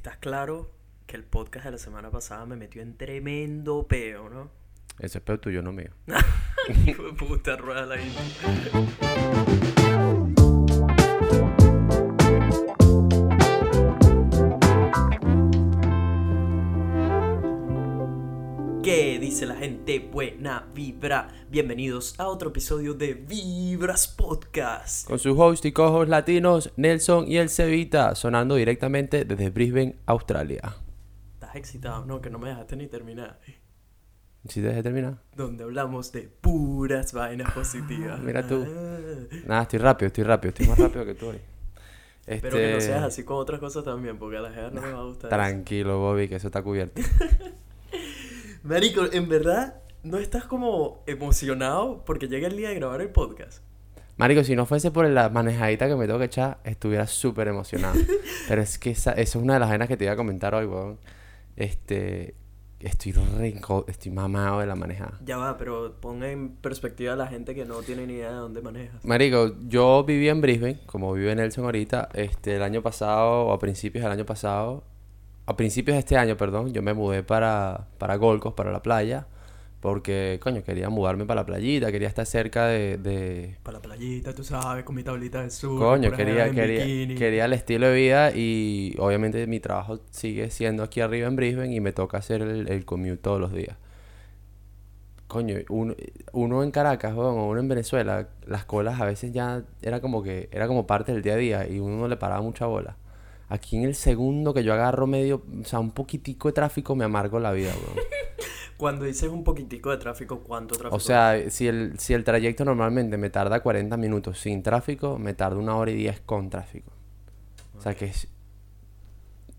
estás claro que el podcast de la semana pasada me metió en tremendo peo, ¿no? Ese es peo tuyo, no mío. Hijo de puta, rueda la intro. Dice la gente? Buena vibra. Bienvenidos a otro episodio de Vibras Podcast. Con sus host y cojos latinos, Nelson y el Cevita, sonando directamente desde Brisbane, Australia. ¿Estás excitado? No, que no me dejaste ni terminar. ¿Sí te dejé terminar? Donde hablamos de puras vainas positivas. Mira tú. Ah. Nada, estoy rápido, estoy rápido, estoy más rápido que tú hoy. Este... Pero que no seas así con otras cosas también, porque a la gente no me va a gustar. eso. Tranquilo, Bobby, que eso está cubierto. Marico, en verdad, ¿no estás como emocionado porque llega el día de grabar el podcast? Marico, si no fuese por la manejadita que me tengo que echar, estuviera súper emocionado. Pero es que esa, esa es una de las vainas que te iba a comentar hoy, weón. Este, estoy re, estoy mamado de la manejada. Ya va, pero pon en perspectiva a la gente que no tiene ni idea de dónde manejas. Marico, yo viví en Brisbane, como vive Nelson ahorita, este, el año pasado, o a principios del año pasado, a principios de este año, perdón, yo me mudé para, para Gold Coast, para la playa, porque, coño, quería mudarme para la playita, quería estar cerca de, de... Para la playita, tú sabes, con mi tablita de sur. Coño, quería, quería, bikini. quería el estilo de vida y obviamente mi trabajo sigue siendo aquí arriba en Brisbane y me toca hacer el, el commute todos los días. Coño, uno, uno en Caracas, o uno en Venezuela, las colas a veces ya era como que, era como parte del día a día y uno no le paraba mucha bola. Aquí en el segundo que yo agarro medio, o sea, un poquitico de tráfico me amargo la vida, weón. Cuando dices un poquitico de tráfico, ¿cuánto tráfico? O sea, si el, si el trayecto normalmente me tarda 40 minutos sin tráfico, me tarda una hora y 10 con tráfico. O sea que es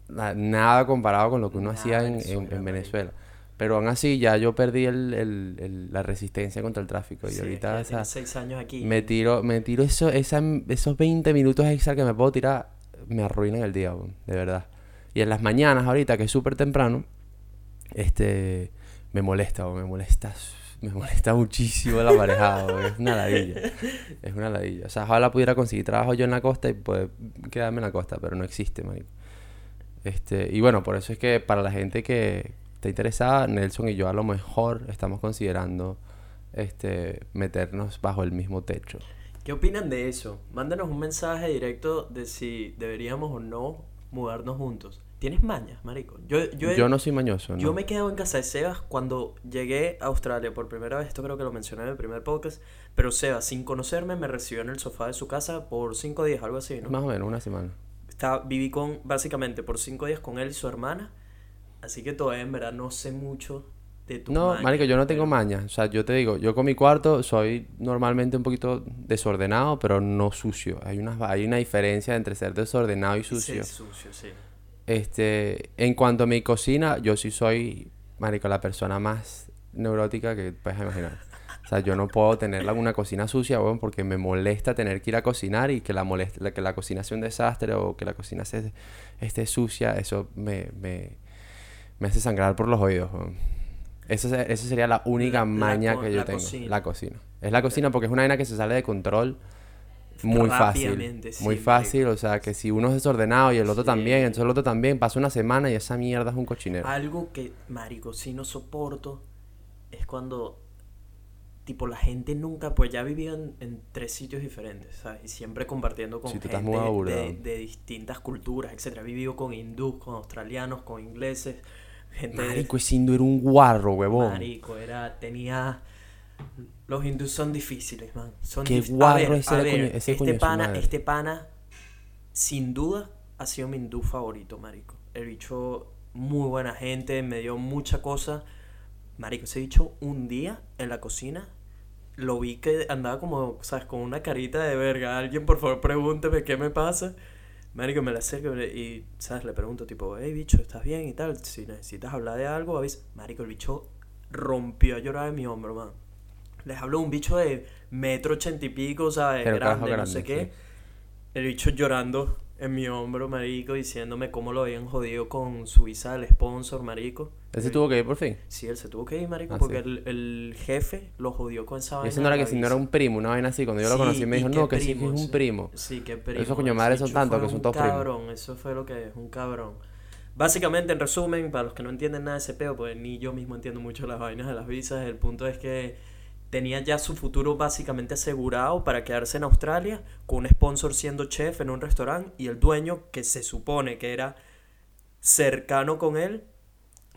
na- nada comparado con lo que uno Nada, hacía en, en- Venezuela, en marico. Venezuela. Pero aún así ya yo perdí el, el- el- la resistencia contra el tráfico. Y Sí, ahorita o sea, seis años aquí. me tiro, me tiro eso, esa, esos 20 minutos extra que me puedo tirar, me arruinan el día, de verdad. Y en las mañanas ahorita, que es súper temprano, este, me molesta, me molesta, me molesta muchísimo la marejada, weón, es una ladilla, es una ladilla. O sea, ojalá pudiera conseguir trabajo yo en la costa y poder quedarme en la costa, pero no existe, marico. Este, y bueno, por eso es que para la gente que está interesada, Nelson y yo a lo mejor estamos considerando este meternos bajo el mismo techo. ¿Qué opinan de eso? Mándanos un mensaje directo de si deberíamos o no mudarnos juntos. ¿Tienes mañas, marico? Yo, yo, Yo no soy mañoso, ¿no? Yo me quedo en casa de Sebas cuando llegué a Australia por primera vez. Esto creo que lo mencioné en el primer podcast. Pero Sebas, sin conocerme, me recibió en el sofá de su casa por cinco días, algo así, ¿no? Más o menos una semana. Estaba, viví con, básicamente, por cinco días con él y su hermana. Así que todavía, en verdad, no sé mucho de tu No, marico, yo no tengo maña. O sea, yo te digo, yo con mi cuarto soy normalmente un poquito desordenado, pero no sucio. Hay una, hay una diferencia entre ser desordenado y sucio. Sí, sucio, sí. Este, en cuanto a mi cocina, yo sí soy, marico, la persona más neurótica que puedes imaginar. O sea, yo no puedo tener una cocina sucia, weón, porque me molesta tener que ir a cocinar y que la, molest- la- que la cocina sea un desastre o que la cocina se- esté sucia. Eso me, me, me hace sangrar por los oídos, weón. Esa, esa sería la única La- maña que yo la tengo. cocina. La cocina. Es la cocina porque es una vaina que se sale de control muy fácil. Muy fácil, o sea, que si uno es desordenado y el otro Sí. también, entonces el otro también, pasa una semana y esa mierda es un cochinero. Algo que, marico, sí no soporto es cuando, tipo, la gente nunca, pues ya vivían en tres sitios diferentes, ¿sabes? Y siempre compartiendo con Sí, gente de, de distintas culturas, etcétera. He vivido con hindús, con australianos, con ingleses, gente Marico, ese indio era un guarro, huevón. Marico, era, tenía... Los hindús son difíciles, man. Son Qué guarro ver, ese a de ver, coño- ese este coño pana, madre. este pana, sin duda, ha sido mi hindú favorito, marico. El bicho, muy buena gente, me dio mucha cosa. Marico, ese bicho, un día en la cocina, lo vi que andaba como, ¿sabes? Con una carita de verga. Alguien, por favor, pregúnteme qué me pasa. Marico, me la acerco y, ¿sabes? Le pregunto, tipo, hey, bicho, ¿estás bien? Y tal. Si necesitas hablar de algo, avisa. Marico, el bicho rompió a llorar en mi hombro, man. Les hablo de un bicho de metro ochenta y pico, ¿sabes? Pero grande, no sé qué. El bicho llorando en mi hombro, marico, diciéndome cómo lo habían jodido con su visa del sponsor, marico. Ese El- tuvo que ir por fin. Sí, él se tuvo que ir, marico, Ah, porque sí. el, el jefe lo jodió con esa vaina. ese no era que si no era un primo, una vaina así. Cuando yo lo conocí me dijo, no, que sí que es un primo. Sí, qué primo. Esos coño ese madres son tantos que son todos primos. cabrón, eso fue lo que es, un cabrón. Básicamente, en resumen, para los que no entienden nada de ese peo, pues ni yo mismo entiendo mucho las vainas de las visas, el punto es que tenía ya su futuro básicamente asegurado para quedarse en Australia, con un sponsor siendo chef en un restaurante y el dueño, que se supone que era cercano con él,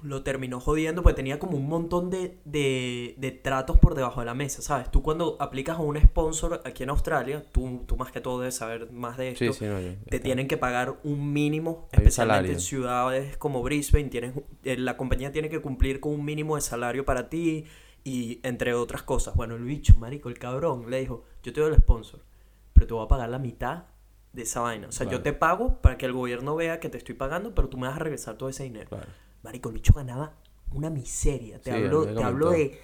lo terminó jodiendo porque tenía como un montón de, de, de tratos por debajo de la mesa, ¿sabes? Tú cuando aplicas a un sponsor aquí en Australia, tú, tú más que todo debes saber más de esto, Sí, sí, no, yo- te está. tienen que pagar un mínimo, Hay especialmente en ciudades como Brisbane, tienes, eh, la compañía tiene que cumplir con un mínimo de salario para ti y entre otras cosas. Bueno, el bicho, marico, el cabrón, le dijo, yo te doy el sponsor, pero te voy a pagar la mitad de esa vaina. O sea, yo te pago para que el gobierno vea que te estoy pagando, pero tú me vas a regresar todo ese dinero. Claro. Marico, el bicho ganaba una miseria. Te Sí, hablo, te hablo de...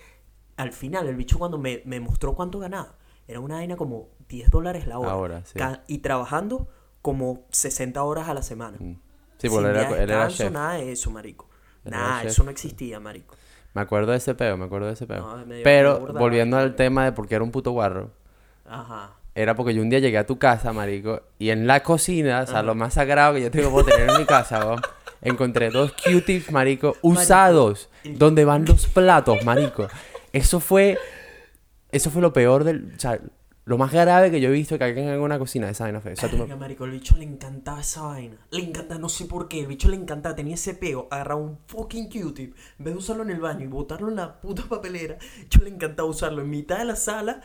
Al final, el bicho cuando me, me mostró cuánto ganaba, era una vaina como 10 dólares la hora. Ahora, sí. Ca- Y trabajando como 60 horas a la semana. Mm. Sí, porque él era, él era chef. nada de eso, marico. Él Nada, chef. eso no existía, marico. Me acuerdo de ese peo, me acuerdo de ese peo. No, Pero, burda volviendo al tema de por qué era un puto guarro, Ajá. era porque yo un día llegué a tu casa, marico, y en la cocina, o sea, lo más sagrado que yo tengo por tener en mi casa, weón, encontré dos Q-tips, marico, usados, donde van los platos, marico. Eso fue, eso fue lo peor del, o sea, lo más grave que yo he visto que alguien haga una cocina de esa vaina fue. O sea, tú me- marico, el bicho le encantaba esa vaina. Le encantaba, no sé por qué. El bicho le encantaba, tenía ese pego. Agarraba un fucking Q-tip. En vez de usarlo en el baño y botarlo en la puta papelera, yo le encantaba usarlo en mitad de la sala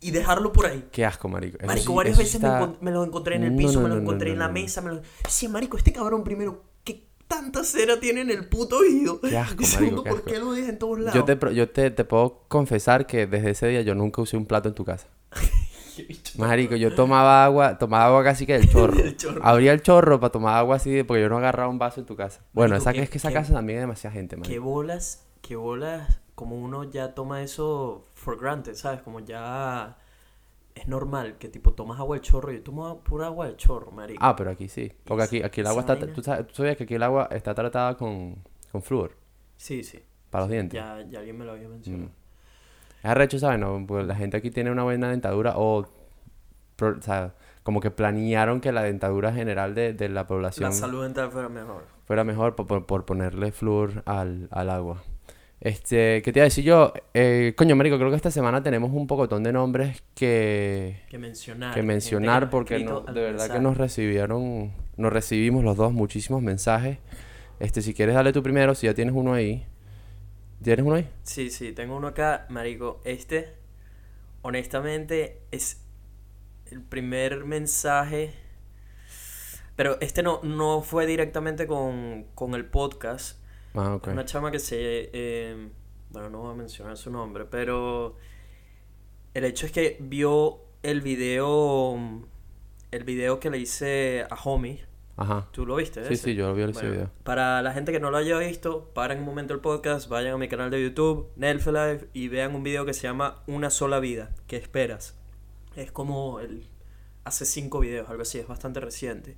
y dejarlo por ahí. Qué asco, marico. Eso Marico, sí- varias veces me, está- encont- me lo encontré en el piso, no, me lo encontré no, en la mesa. Me lo... Sí, marico, este cabrón primero, ¿qué tanta cera tiene en el puto oído? Qué asco, segundo, ¿por qué lo deja en todos lados? Yo te, yo te, te puedo confesar que desde ese día yo nunca usé un plato en tu casa. Qué. Marico, yo tomaba agua, tomaba agua casi que del chorro. El chorro. Abría el chorro para tomar agua así, porque yo no agarraba un vaso en tu casa. Bueno, Marico, esa, qué- es que esa qué- casa también hay demasiada gente, Qué marico. bolas, qué bolas, como uno ya toma eso for granted, ¿sabes? Como ya es normal que tipo tomas agua del chorro. Yo tomo pura agua del chorro, marico. Ah, pero aquí sí. Porque aquí, aquí el agua está... ¿tú, sabes, tú sabías que aquí el agua está tratada con, con flúor Sí, sí. para los dientes. Ya, ya alguien me lo había mencionado. Mm. Es arrecho, ¿sabes? No, porque la gente aquí tiene una buena dentadura o... o sea, como que planearon que la dentadura general de, de la población La salud dental fuera mejor. fuera mejor por, por- por ponerle flúor al, al agua. Este, ¿qué te iba a decir yo? Eh, coño, marico, creo que esta semana tenemos un pocotón de nombres que, Que mencionar. que mencionar porque no, de verdad que nos recibieron, nos recibimos los dos muchísimos mensajes. Este, si quieres dale tú primero, si ya tienes uno ahí. ¿Tienes uno ahí? Sí, sí, tengo uno acá, marico. Este, honestamente, es el primer mensaje. Pero este no, no fue directamente con, con el podcast. Ah, ok. Es Una chama que se... eh, bueno, no voy a mencionar su nombre, pero... El hecho es que vio el video... El video que le hice a Homie. Ajá. ¿Tú lo viste? Sí, ese? sí, yo lo vi ese Bueno, video. Para la gente que no lo haya visto, paren un momento el podcast, vayan a mi canal de YouTube, Nelfelife, y vean un video que se llama Una sola vida. ¿Qué esperas? Es como el... Hace cinco videos, algo así, es bastante reciente.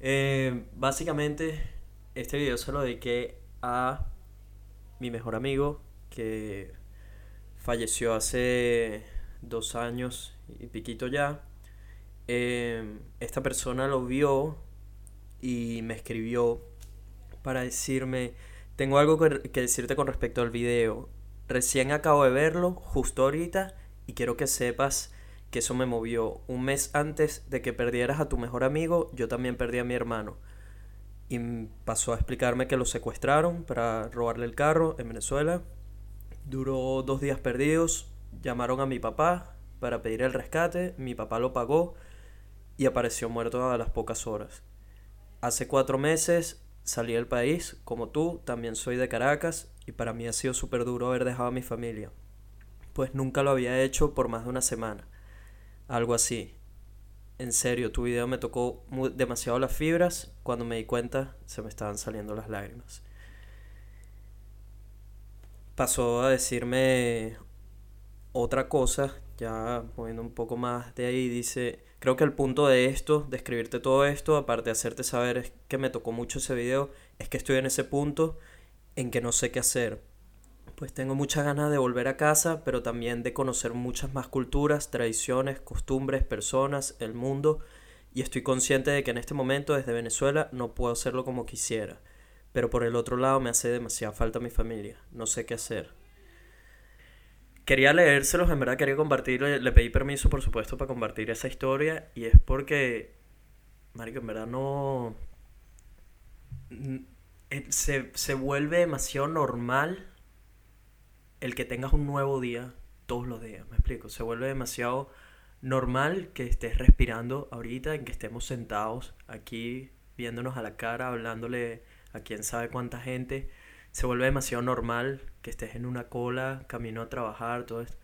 Eh, básicamente, este video se lo dediqué a mi mejor amigo que falleció hace dos años y piquito ya. Eh, esta persona lo vio y me escribió para decirme, tengo algo que, decirte con respecto al video. Recién acabo de verlo, justo ahorita, y quiero que sepas que eso me movió. Un mes antes de que perdieras a tu mejor amigo, yo también perdí a mi hermano. Y pasó a explicarme que lo secuestraron para robarle el carro en Venezuela. Duró dos días perdidos. Llamaron a mi papá para pedir el rescate. Mi papá lo pagó y apareció muerto a las pocas horas. Hace cuatro meses salí del país, como tú, también soy de Caracas y para mí ha sido súper duro haber dejado a mi familia. Pues nunca lo había hecho por más de una semana. Algo así. En serio, tu video me tocó mu- demasiado las fibras. Cuando me di cuenta, se me estaban saliendo las lágrimas. Pasó a decirme otra cosa, ya moviendo un poco más de ahí, dice, creo que el punto de esto, de escribirte todo esto, aparte de hacerte saber que me tocó mucho ese video, es que estoy en ese punto en que no sé qué hacer. Pues tengo muchas ganas de volver a casa, pero también de conocer muchas más culturas, tradiciones, costumbres, personas, el mundo, y estoy consciente de que en este momento desde Venezuela no puedo hacerlo como quisiera. pero por el otro lado me hace demasiada falta mi familia. No sé qué hacer. Quería leérselos, en verdad quería compartir, le, pedí permiso por supuesto para compartir esa historia y es porque, Marico, en verdad no... Se, se vuelve demasiado normal el que tengas un nuevo día todos los días, me explico, se vuelve demasiado normal que estés respirando ahorita, en que estemos sentados aquí viéndonos a la cara, hablándole a quién sabe cuánta gente. Se vuelve demasiado normal que estés en una cola, camino a trabajar, todo esto.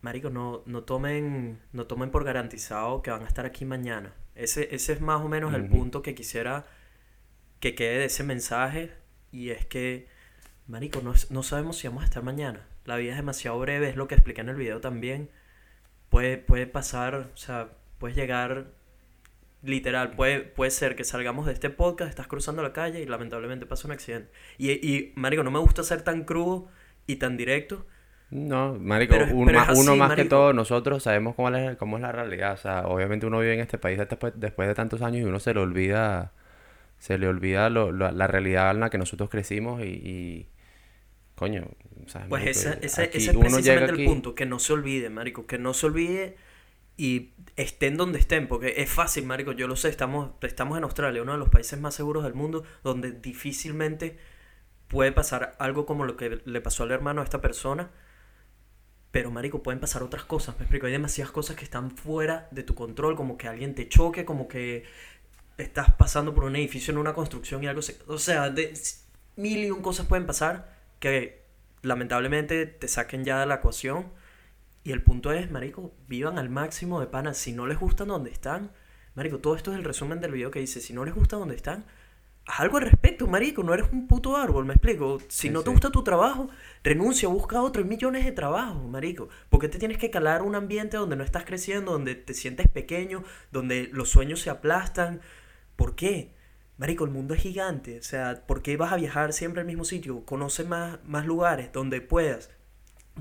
Marico, no, no, tomen, no tomen por garantizado que van a estar aquí mañana. Ese, ese es más o menos el punto que quisiera que quede de ese mensaje. Y es que, Marico, no, no sabemos si vamos a estar mañana. La vida es demasiado breve, es lo que expliqué en el video también. Puede, puede pasar, o sea, puedes llegar literal, puede, puede ser que salgamos de este podcast, estás cruzando la calle y lamentablemente pasa un accidente. Y, y Marico, no me gusta ser tan crudo y tan directo. No, Marico, uno más que todo, nosotros sabemos cómo es, cómo es la realidad. O sea, obviamente uno vive en este país después, después de tantos años y uno se le olvida, se le olvida lo, la realidad en la que nosotros crecimos y, coño, Pues ese, ese, es precisamente el punto, que no se olvide, Marico, que no se olvide y estén donde estén, porque es fácil, Marico, yo lo sé, estamos, estamos en Australia, uno de los países más seguros del mundo, donde difícilmente puede pasar algo como lo que le pasó al hermano a esta persona, pero Marico, pueden pasar otras cosas, me explico, hay demasiadas cosas que están fuera de tu control, como que alguien te choque, como que estás pasando por un edificio en una construcción y algo se... O sea, de, mil y un cosas pueden pasar que lamentablemente te saquen ya de la ecuación y el punto es, marico, vivan al máximo de pana. Si no les gusta donde están, marico, todo esto es el resumen del video que dice, si no les gusta donde están, haz algo al respecto, marico, no eres un puto árbol, me explico. Si no te gusta tu trabajo, renuncia, busca otro, hay millones de trabajos, marico. porque te tienes que calar un ambiente donde no estás creciendo, donde te sientes pequeño, donde los sueños se aplastan? ¿Por qué? Marico, el mundo es gigante, o sea, ¿por qué vas a viajar siempre al mismo sitio? Conoce más, más lugares donde puedas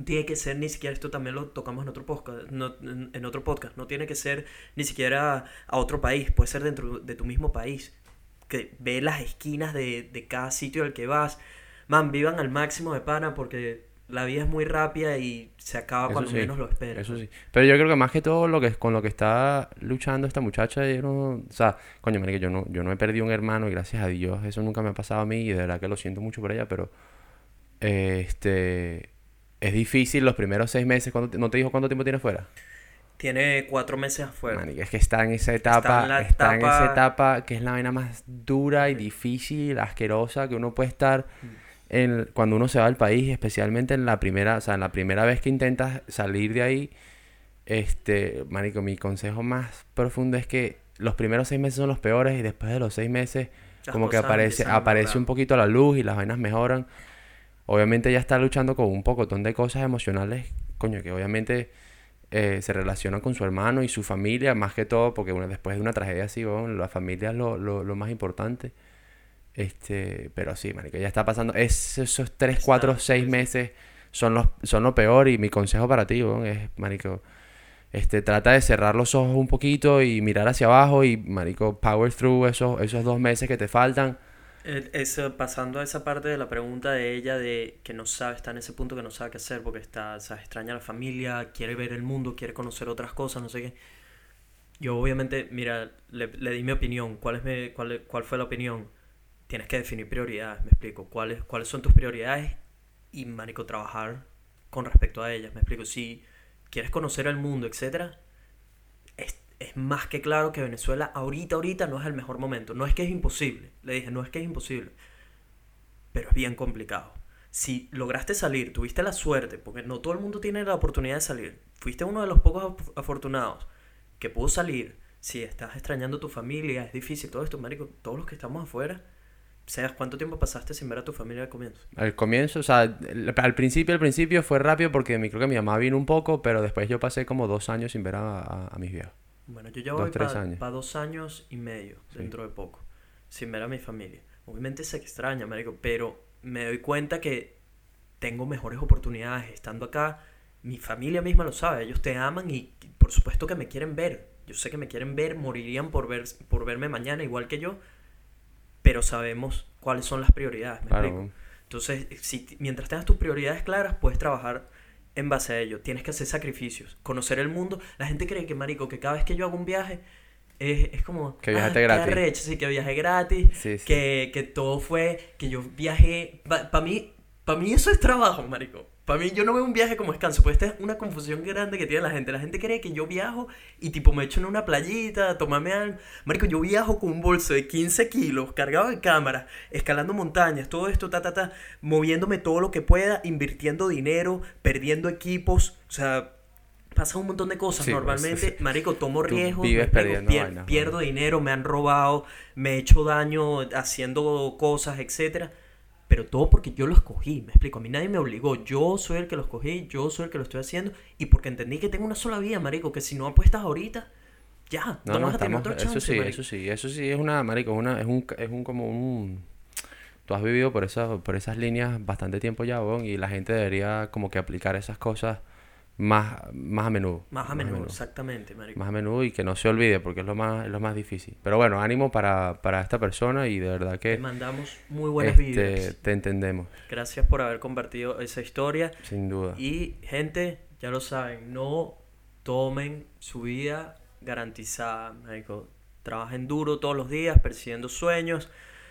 tiene que ser ni siquiera, esto también lo tocamos en otro podcast, no, en, otro podcast, no tiene que ser ni siquiera a otro país, puede ser dentro de tu mismo país, que ve las esquinas de, de cada sitio al que vas, man, vivan al máximo de pana porque la vida es muy rápida y se acaba cuando menos lo esperas. Eso sí. Pero yo creo que más que todo lo que con lo que está luchando esta muchacha, yo no, o sea, coño, que yo no, yo no he perdido un hermano y gracias a Dios eso nunca me ha pasado a mí y de verdad que lo siento mucho por ella, pero este es difícil los primeros seis meses. ¿No te dijo cuánto tiempo tiene fuera? Tiene cuatro meses afuera. es que está en esa etapa. Está en, esa etapa que es la vaina más dura y difícil, asquerosa que uno puede estar en, cuando uno se va al país, especialmente en la primera, o sea, en la primera vez que intentas salir de ahí. Este, marico, mi consejo más profundo es que los primeros seis meses son los peores y después de los seis meses como que aparece, aparece un poquito la luz y las vainas mejoran obviamente ella está luchando con un pocotón de cosas emocionales, coño, que obviamente eh, se relacionan con su hermano y su familia, más que todo, porque bueno, después de una tragedia así, la familia es lo, lo, más importante. Este, pero sí, marico, ella está pasando, esos 3, 4, 6 meses son los, son lo peor y mi consejo para ti, es, marico, este, trata de cerrar los ojos un poquito y mirar hacia abajo y, marico, power through esos, esos dos meses que te faltan eso, pasando a esa parte de la pregunta de ella de que no sabe, está en ese punto que no sabe qué hacer porque está, o extraña a la familia, quiere ver el mundo, quiere conocer otras cosas, no sé qué. Yo obviamente, mira, le, di mi opinión. ¿Cuál, es mi, cuál, ¿Cuál fue la opinión? Tienes que definir prioridades, me explico. ¿Cuáles, cuáles son tus prioridades? Y, manico, trabajar con respecto a ellas, me explico. Si quieres conocer el mundo, etcétera, es más que claro que Venezuela ahorita, ahorita no es el mejor momento. No es que es imposible, le dije, no es que es imposible, pero es bien complicado. Si lograste salir, tuviste la suerte, porque no todo el mundo tiene la oportunidad de salir, fuiste uno de los pocos afortunados que pudo salir, si estás extrañando a tu familia, es difícil, todo esto, marico, todos los que estamos afuera, ¿sabes cuánto tiempo pasaste sin ver a tu familia al comienzo? Al comienzo, o sea, al principio, al principio fue rápido porque creo que mi mamá vino un poco, pero después yo pasé como dos años sin ver a, a mis viejos. Bueno, yo llevo para dos años y medio, dentro de poco, sin ver a mi familia. Obviamente se extraña, marico, pero me doy cuenta que tengo mejores oportunidades estando acá. Mi familia misma lo sabe, ellos te aman y por supuesto que me quieren ver. Yo sé que me quieren ver, morirían por, ver, por verme mañana igual que yo, pero sabemos cuáles son las prioridades, ¿me Claro. Entonces, si, mientras tengas tus prioridades claras, puedes trabajar en base a ello. Tienes que hacer sacrificios, conocer el mundo. La gente cree que, marico, que cada vez que yo hago un viaje, es, es como... Que viajaste qué gratis". arrecho, sí, que viaje gratis. Sí, sí. Que, que todo fue... Que yo viajé... Para mí, para mí eso es trabajo, marico. Para mí yo no veo un viaje como descanso. Pues esta es una confusión grande que tiene la gente. La gente cree que yo viajo y tipo me echo en una playita, tomarme algo. Marico, yo viajo con un bolso de 15 kilos, cargado de cámaras, escalando montañas, todo esto, ta, ta, ta, moviéndome todo lo que pueda, invirtiendo dinero, perdiendo equipos. O sea, pasa un montón de cosas. Sí, Normalmente, pues, marico, tomo riesgos, vives pier- vainas, pierdo dinero, me han robado, me he hecho daño haciendo cosas, etcétera. Pero todo porque yo lo escogí, me explico. A mí nadie me obligó. Yo soy el que lo escogí, yo soy el que lo estoy haciendo. Y porque entendí que tengo una sola vida, marico. Que si no apuestas ahorita, ya, no, No, vas a tener otro eso chance, sí, marico. eso sí, eso sí es una, marico, es una, es un, es un como un, tú has vivido por esas, por esas líneas bastante tiempo ya, weón, y la gente debería como que aplicar esas cosas más, más a menudo, Más a menudo, exactamente, marico. más a menudo y que no se olvide porque es lo más, es lo más difícil. Pero bueno, ánimo para, para esta persona y de verdad Te que mandamos muy buenas este, te entendemos, Gracias por haber compartido esa historia. sin duda. Y gente, ya lo saben, no tomen su vida garantizada, marico. Trabajen duro todos los días, persiguiendo sueños.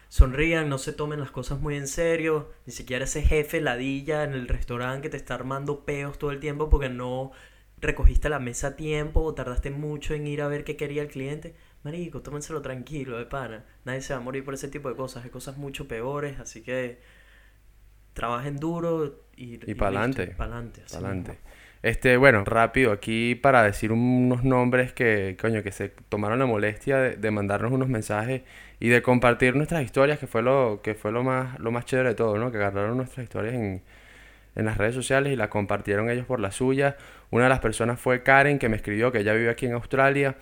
Sonrían, no se tomen las cosas muy en serio. Ni siquiera ese jefe ladilla en el restaurante que te está armando peos todo el tiempo porque no recogiste la mesa a tiempo o tardaste mucho en ir a ver qué quería el cliente. Marico, tómenselo tranquilo, de pana. Nadie se va a morir por ese tipo de cosas. Hay cosas mucho peores, así que trabajen duro y, Y. Para adelante. Adelante. Este, bueno, rápido, aquí para decir unos nombres que, coño, que se tomaron la molestia de, de mandarnos unos mensajes y de compartir nuestras historias, que fue lo, que fue lo más, lo más chévere de todo, ¿no? Que agarraron nuestras historias en, en las redes sociales y las compartieron ellos por la suya. Una de las personas fue Karen, que me escribió que ella vive aquí en Australia.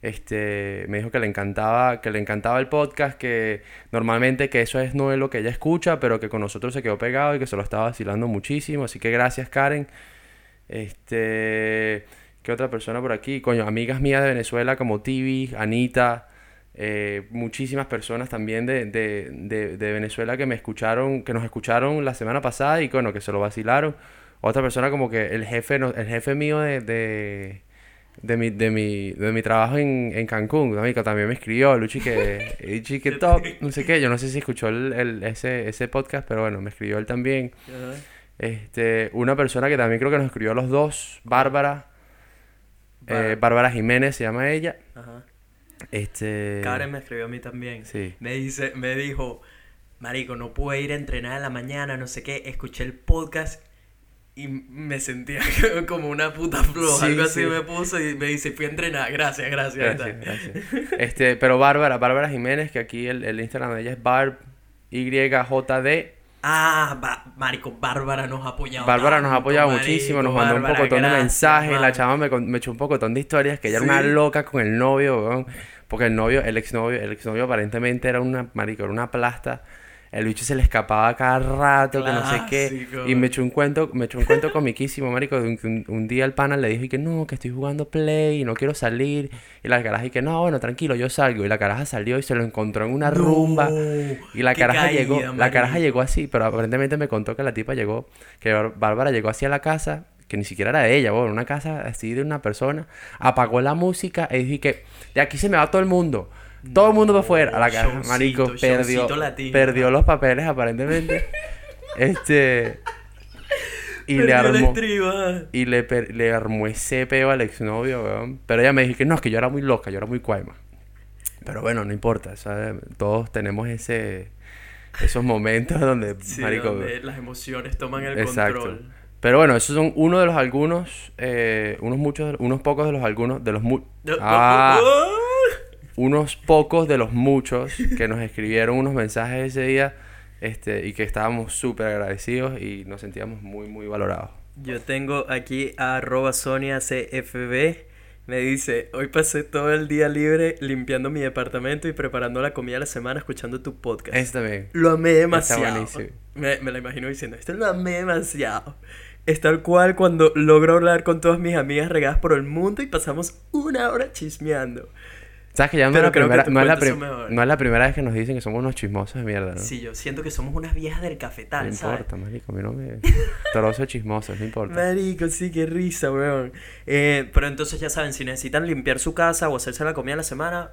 Este, me dijo que le encantaba, que le encantaba el podcast, que normalmente que eso es no es lo que ella escucha, pero que con nosotros se quedó pegado y que se lo estaba vacilando muchísimo. Así que gracias, Karen. Este, ¿qué otra persona por aquí? Coño, amigas mías de Venezuela como Tibi, Anita, eh, muchísimas personas también de, de, de, de Venezuela que me escucharon, que nos escucharon la semana pasada y bueno, que se lo vacilaron. Otra persona como que el jefe, no- el jefe mío de, de, de mi, de mi, de mi trabajo en, en Cancún, amigo, también me escribió, Luchi que, Luchi que top, no sé qué, yo no sé si escuchó el, el- ese, ese podcast, pero bueno, me escribió él también. Este, una persona que también creo que nos escribió a los dos, Bárbara, eh, Bárbara. Jiménez se llama ella. Ajá. Este, Karen me escribió a mí también. Sí. Me dice, me dijo, Marico, no pude ir a entrenar en la mañana, no sé qué, escuché el podcast y me sentía como una puta floja, Sí, algo así sí. me puso y me dice, fui a entrenar, gracias, gracias. Gracias, tal. gracias. Este, pero Bárbara, Bárbara Jiménez, que aquí el, el Instagram de ella es Barb YJD. Ah, Ba- Marico, Bárbara nos ha apoyado. Bárbara nos ha apoyado marico, muchísimo, nos mandó un pocotón de gracias, mensajes, la man. chama me, me echó un pocotón de historias, que ella era una loca con el novio, weón, porque el novio, el exnovio, el exnovio aparentemente era una, marico, era una plasta, el bicho se le escapaba cada rato, que no sé qué, y me echó un cuento, me echó un cuento comiquísimo, marico, de un, un, un día el pana le dijo y que no, que estoy jugando play y no quiero salir, y la caraja y que no, bueno, tranquilo, yo salgo, y la caraja salió y se lo encontró en una rumba, y la caraja caída, llegó, la caraja llegó así, pero aparentemente me contó que la tipa llegó, que Bár- Bárbara llegó así a la casa, que ni siquiera era de ella, bueno, una casa así de una persona, apagó la música y dijo y que de aquí se me va todo el mundo. Todo el mundo para afuera. A la casa, marico, perdió, latino. perdió los papeles aparentemente. este y le Perdió armó y le, per- le armó ese peo al exnovio, weón. Pero ella me dijo que no, es que yo era muy loca, yo era muy cuaima. Pero bueno, no importa, ¿sabes? Todos tenemos ese esos momentos donde, Sí, marico, donde las emociones toman el Exacto. control. Pero bueno, esos son uno de los algunos, eh, unos muchos, unos pocos de los algunos, de los mu- ah, unos pocos de los muchos que nos escribieron unos mensajes ese día, este, y que estábamos súper agradecidos y nos sentíamos muy, muy valorados. Yo tengo aquí a arroba Sonia CFB. Me dice, hoy pasé todo el día libre limpiando mi departamento y preparando la comida de la semana escuchando tu podcast. Ese también. Lo amé demasiado. buenísimo. Me, me la imagino diciendo, esto lo amé demasiado. Es tal cual cuando logro hablar con todas mis amigas regadas por el mundo y pasamos una hora chismeando. ¿Sabes que ya no, la que primera, no, es la no es primera vez que nos dicen que somos unos chismosos de mierda, ¿no? Sí, yo siento que somos unas viejas del no cafetal, ¿sabes? importa, marico, a mí no me... Trozo de chismosos, no importa. Marico, sí, qué risa, weón. Eh, pero entonces ya saben, si necesitan limpiar su casa o hacerse la comida a la semana,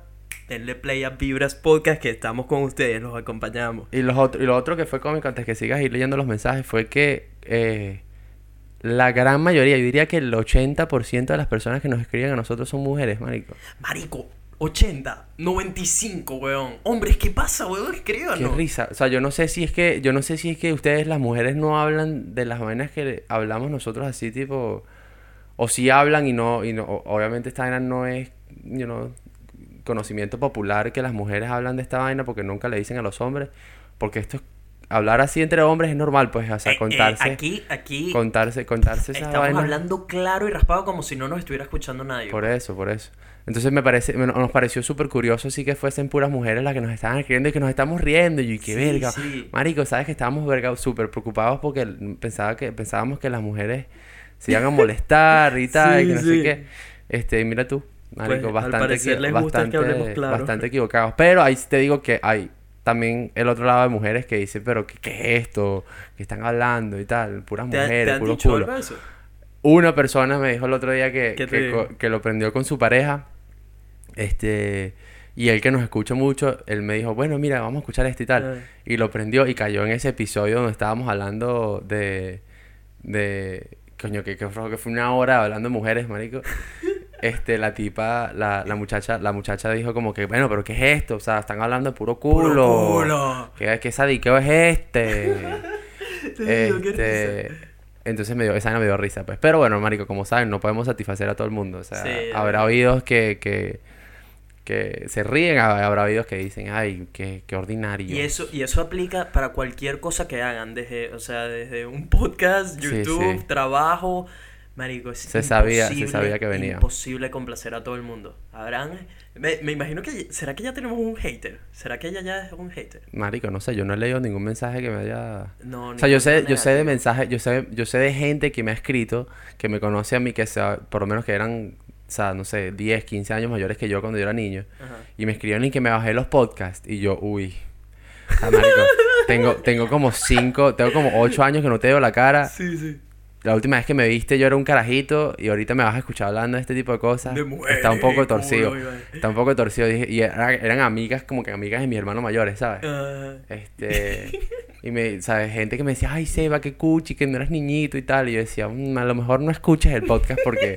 denle play a Vibras Podcast que estamos con ustedes, los acompañamos. Y, los otro, y lo otro que fue cómico, antes que sigas ir leyendo los mensajes, fue que eh, la gran mayoría, yo diría que el 80% de las personas que nos escriben a nosotros son mujeres, marico. Marico, 80, 95, weón. Hombres, ¿qué pasa, weón? Qué Escríbanos. risa. O sea, yo no sé si es que, yo no sé si es que ustedes, las mujeres, no hablan de las vainas que hablamos nosotros así, tipo. O si hablan y no, y no, obviamente esta vaina no es, you know, conocimiento popular que las mujeres hablan de esta vaina porque nunca le dicen a los hombres. Porque esto es, hablar así entre hombres es normal, pues, o sea, Eh, eh, contarse, aquí, aquí contarse, contarse esa estamos vaina. hablando claro y raspado como si no nos estuviera escuchando nadie. Por eso, por eso. Entonces me parece, me- nos pareció súper curioso sí que fuesen puras mujeres las que nos estaban escribiendo y que nos estamos riendo y qué Sí, verga. sí. Marico, sabes que estábamos verga súper preocupados porque pensaba que pensábamos que las mujeres se iban a molestar y tal, y Sí, que no sé qué. Este, y mira tú, marico, Pues, al bastante les gusta que bastante, claro. bastante equivocados. Pero ahí te digo que hay también el otro lado de mujeres que dicen, pero ¿qué, qué es esto? ¿Qué están hablando y tal? Puras ¿Te, te mujeres, han puros culos. Una persona me dijo el otro día que, ¿Qué te que lo prendió con su pareja. Este. Y él que nos escucha mucho, él me dijo, bueno, mira, vamos a escuchar este y tal. Y lo prendió y cayó en ese episodio donde estábamos hablando de. de. Coño, que, que fue, una hora hablando de mujeres, marico. Este, la tipa, la, la muchacha, la muchacha dijo como que, bueno, pero ¿qué es esto? O sea, están hablando de puro culo. Puro culo. ¿Qué, qué sadiqueo es este? Te digo, qué Este, entonces me dio, esa me dio risa, pues. Pero bueno, marico, como saben, no podemos satisfacer a todo el mundo. O sea, Sí, habrá oídos que, que, que se ríen, hab- habrá oídos que dicen, ay, qué, qué ordinario. Y eso, y eso aplica para cualquier cosa que hagan, desde, o sea, desde un podcast, YouTube, sí. trabajo, marico, es Se sabía- se sabía que venía. imposible complacer a todo el mundo. Habrán, me, me imagino que, ¿será que ya tenemos un hater? ¿Será que ella ya es un hater? Marico, no sé, yo no he leído ningún mensaje que me haya... No, O sea, yo sé, yo sé de mensajes, yo sé, yo sé de gente que me ha escrito, que me conoce a mí, que sea, por lo menos que eran, o sea, no sé, 10, 15 años mayores que yo cuando yo era niño. Ajá. Y me escribieron y que me bajé los podcasts. Y yo, uy. Marico, tengo, tengo como 5, tengo como 8 años que no te veo la cara. Sí, sí. La última vez que me viste yo era un carajito y ahorita me vas a escuchar hablando de este tipo de cosas. De mujeres, Está un poco torcido. Está un poco torcido. Dije, y era- eran amigas, como que amigas de mis hermanos mayores, ¿sabes? Ah, Este, y me, ¿sabes? Gente que me decía, ay, Seba, qué cuchi, que no eras niñito y tal. Y yo decía, "Mm, a lo mejor no escuches el podcast porque,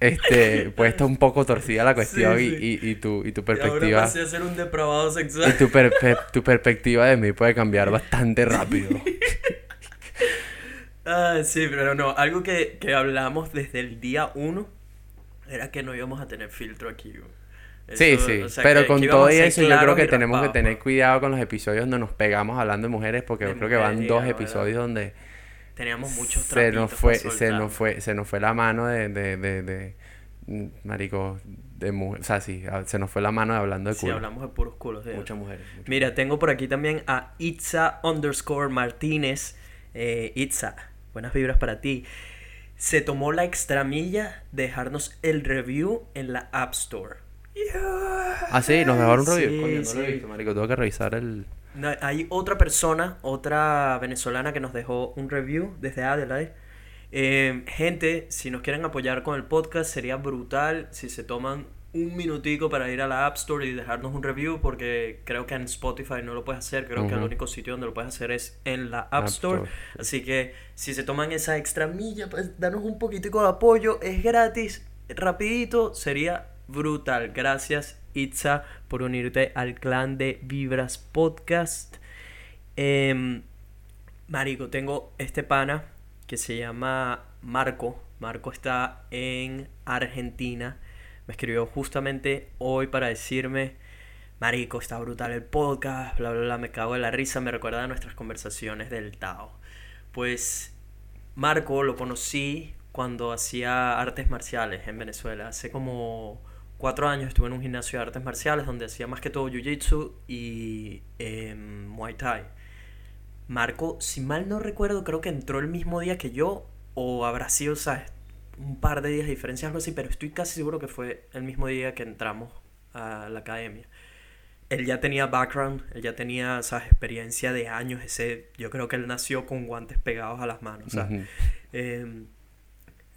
este, pues está un poco torcida la cuestión Sí, y, sí. y, y tu, y tu y ahora perspectiva, pasé a ser un depravado y sexual. tu, perpe- tu perspectiva de mí puede cambiar bastante rápido. Ah, sí, pero no, algo que, que hablamos desde el día uno era que no íbamos a tener filtro aquí. Sí, sí, o sea, pero que- con que todo eso yo creo que y tenemos que tener cuidado con los episodios donde nos pegamos hablando de mujeres porque De yo creo que van dos ¿verdad? episodios donde Teníamos muchos se nos fue se nos fue se nos fue la mano de de, de, de- marico de mujer o sea sí se nos fue la mano de hablando de Sí, culo hablamos de puros culos. de muchas mujeres muchas Mira, tengo por aquí también a Itza underscore Martínez. Eh, Itza, buenas vibras para ti. Se tomó la extramilla de dejarnos el review en la App Store. ah sí nos dejaron un Sí, review Coño, no lo he sí. visto, marico tengo que revisar el hay otra persona, otra venezolana que nos dejó un review desde Adelaide. Eh, gente, si nos quieren apoyar con el podcast, sería brutal si se toman un minutico para ir a la App Store y dejarnos un review, porque creo que en Spotify no lo puedes hacer. Creo que el único sitio donde lo puedes hacer es en la App, App Store. Store. Así que si se toman esa extra milla, pues danos un poquitico de apoyo. Es gratis, rapidito, sería brutal. Gracias, Itza, por unirte al clan de Vibras Podcast. Em, marico, tengo este pana que se llama Marco. Marco está en Argentina. Me escribió justamente hoy para decirme, Marico, está brutal el podcast, bla, bla, bla, me cago en la risa, me recuerda a nuestras conversaciones del Tao. Pues Marco lo conocí cuando hacía artes marciales en Venezuela. Hace como cuatro años estuve en un gimnasio de artes marciales donde hacía más que todo Jiu-Jitsu y em, Muay Thai. Marco, si mal no recuerdo, creo que entró el mismo día que yo, o habrá sido, ¿sabes? Un par de días de diferencia, algo así, pero estoy casi seguro que fue el mismo día que entramos a la academia. Él ya tenía background, él ya tenía, ¿sabes? Experiencia de años. Ese, yo creo que él nació con guantes pegados a las manos, ¿sabes? Eh,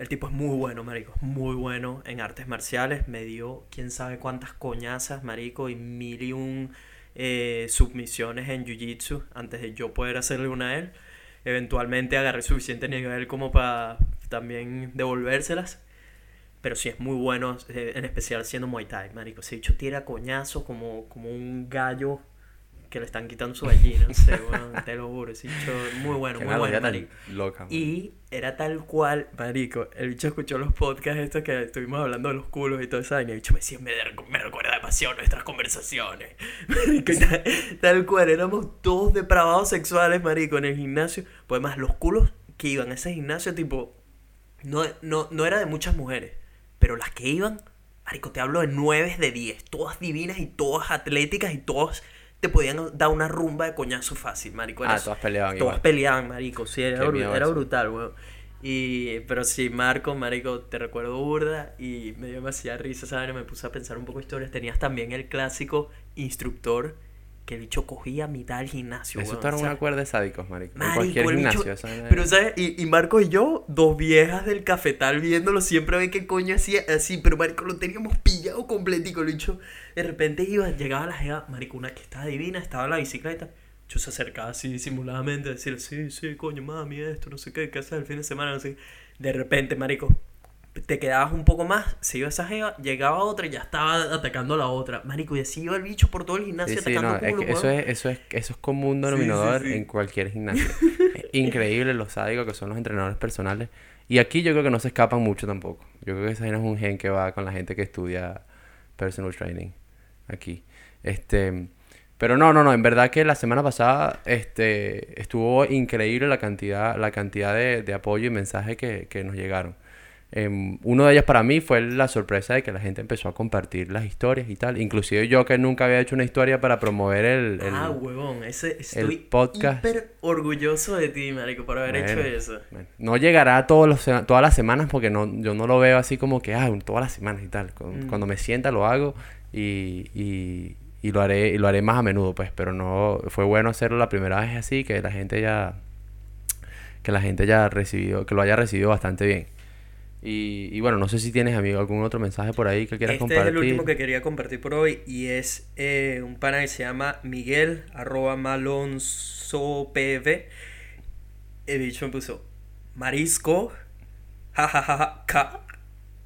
el tipo es muy bueno, marico. Muy bueno en artes marciales. Me dio quién sabe cuántas coñazas, marico, y mil y un eh, submisiones en jiu-jitsu antes de yo poder hacerle una a él. Eventualmente agarré suficiente nivel como para también devolvérselas. Pero sí es muy bueno, eh, en especial siendo Muay Thai, marico. Ese bicho tira coñazo como, como un gallo que le están quitando su gallina. No sé, weón, te lo juro. Ese bicho muy bueno, Qué muy bueno, marico. loca. man. Y era tal cual, marico, el bicho escuchó los podcasts estos que estuvimos hablando de los culos y todo eso, y el bicho me decía, me, de- me recuerda demasiado nuestras conversaciones. Marico, tal, tal cual, éramos todos depravados sexuales, marico, en el gimnasio. Pues además, los culos que iban a ese gimnasio, tipo, no, no, no era de muchas mujeres, pero las que iban, marico, te hablo de 9 de 10, todas divinas y todas atléticas y todas te podían dar una rumba de coñazo fácil, marico. Ah, todas peleaban Todas igual. peleaban, marico. Sí, era, miedo era brutal, weón. Y, pero sí, Marco, marico, te recuerdo burda y me dio demasiada risa, ¿sabes? Me puse a pensar un poco historias. Tenías también el clásico instructor que el bicho cogía mitad del gimnasio, Eso está en una cuerda de sádicos, marico. En cualquier bicho- gimnasio. Pero, es- ¿sabes? Y, y Marco y yo, dos viejas del cafetal viéndolo, siempre ve qué coño hacía así, pero Marico lo teníamos pillado completico. El bicho de repente iba, llegaba a la jeva, Marico, una que estaba divina, estaba en la bicicleta. Yo se acercaba así disimuladamente a decirle, sí, sí, coño, mami, esto, no sé qué, ¿qué haces el fin de semana? No sé qué. De repente, Marico, te quedabas un poco más, se iba esa jeva, llegaba otra y ya estaba atacando a la otra. Marico, y así iba el bicho por todo el gimnasio Sí, sí, atacando no, es culo, que eso es, eso es, eso es como un Sí, sí, denominador sí. en cualquier gimnasio. es increíble los sádicos que son los entrenadores personales. Y aquí yo creo que no se escapan mucho tampoco. Yo creo que esa es un gen que va con la gente que estudia personal training aquí. Este, pero no, no, no, en verdad que la semana pasada este, estuvo increíble la cantidad, la cantidad de, de apoyo y mensajes que, que nos llegaron. Em, uno de ellos para mí fue la sorpresa de que la gente empezó a compartir las historias y tal. Inclusive yo que nunca había hecho una historia para promover el... el- Ah, huevón, ese estoy podcast. hiper orgulloso de ti, marico, por haber hecho eso. bueno, no llegará todos los, todas las semanas porque no, yo no lo veo así como que, ah, todas las semanas y tal. Mm. Cuando me sienta lo hago y, y, y lo haré y lo haré más a menudo, pues. Pero no, fue bueno hacerlo la primera vez así, que la gente ya, que la gente ya recibido, que lo haya recibido bastante bien. Y, y bueno, no sé si tienes, amigo, algún otro mensaje por ahí que quieras Este compartir. es el último que quería compartir por hoy y es eh, un pana que se llama Miguel, arroba malonzopv. El bicho me puso, marisco, jajajaja, ca.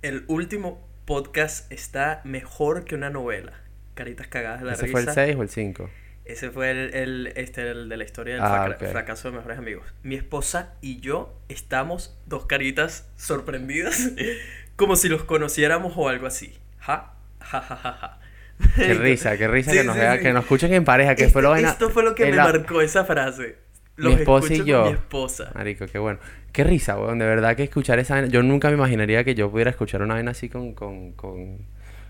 El último podcast está mejor que una novela. Caritas cagadas de la ¿Ese risa. fue el 6 o el 5? Ese fue el, el, este, el de la historia del Ah, fracaso de mejores amigos. Mi esposa y yo estamos dos caritas sorprendidas, como si los conociéramos o algo así. Ja, ja, ja, ja, ja. Qué risa, qué risa Sí, que nos sí, que nos escuchen en pareja, que Esto, fue lo vaina- esto fue lo que me la- marcó esa frase. Mi Los esposa y yo. con mi esposa. Marico, qué bueno. Qué risa, weón. De verdad que escuchar esa vaina. Yo nunca me imaginaría que yo pudiera escuchar una vaina así con, con, con...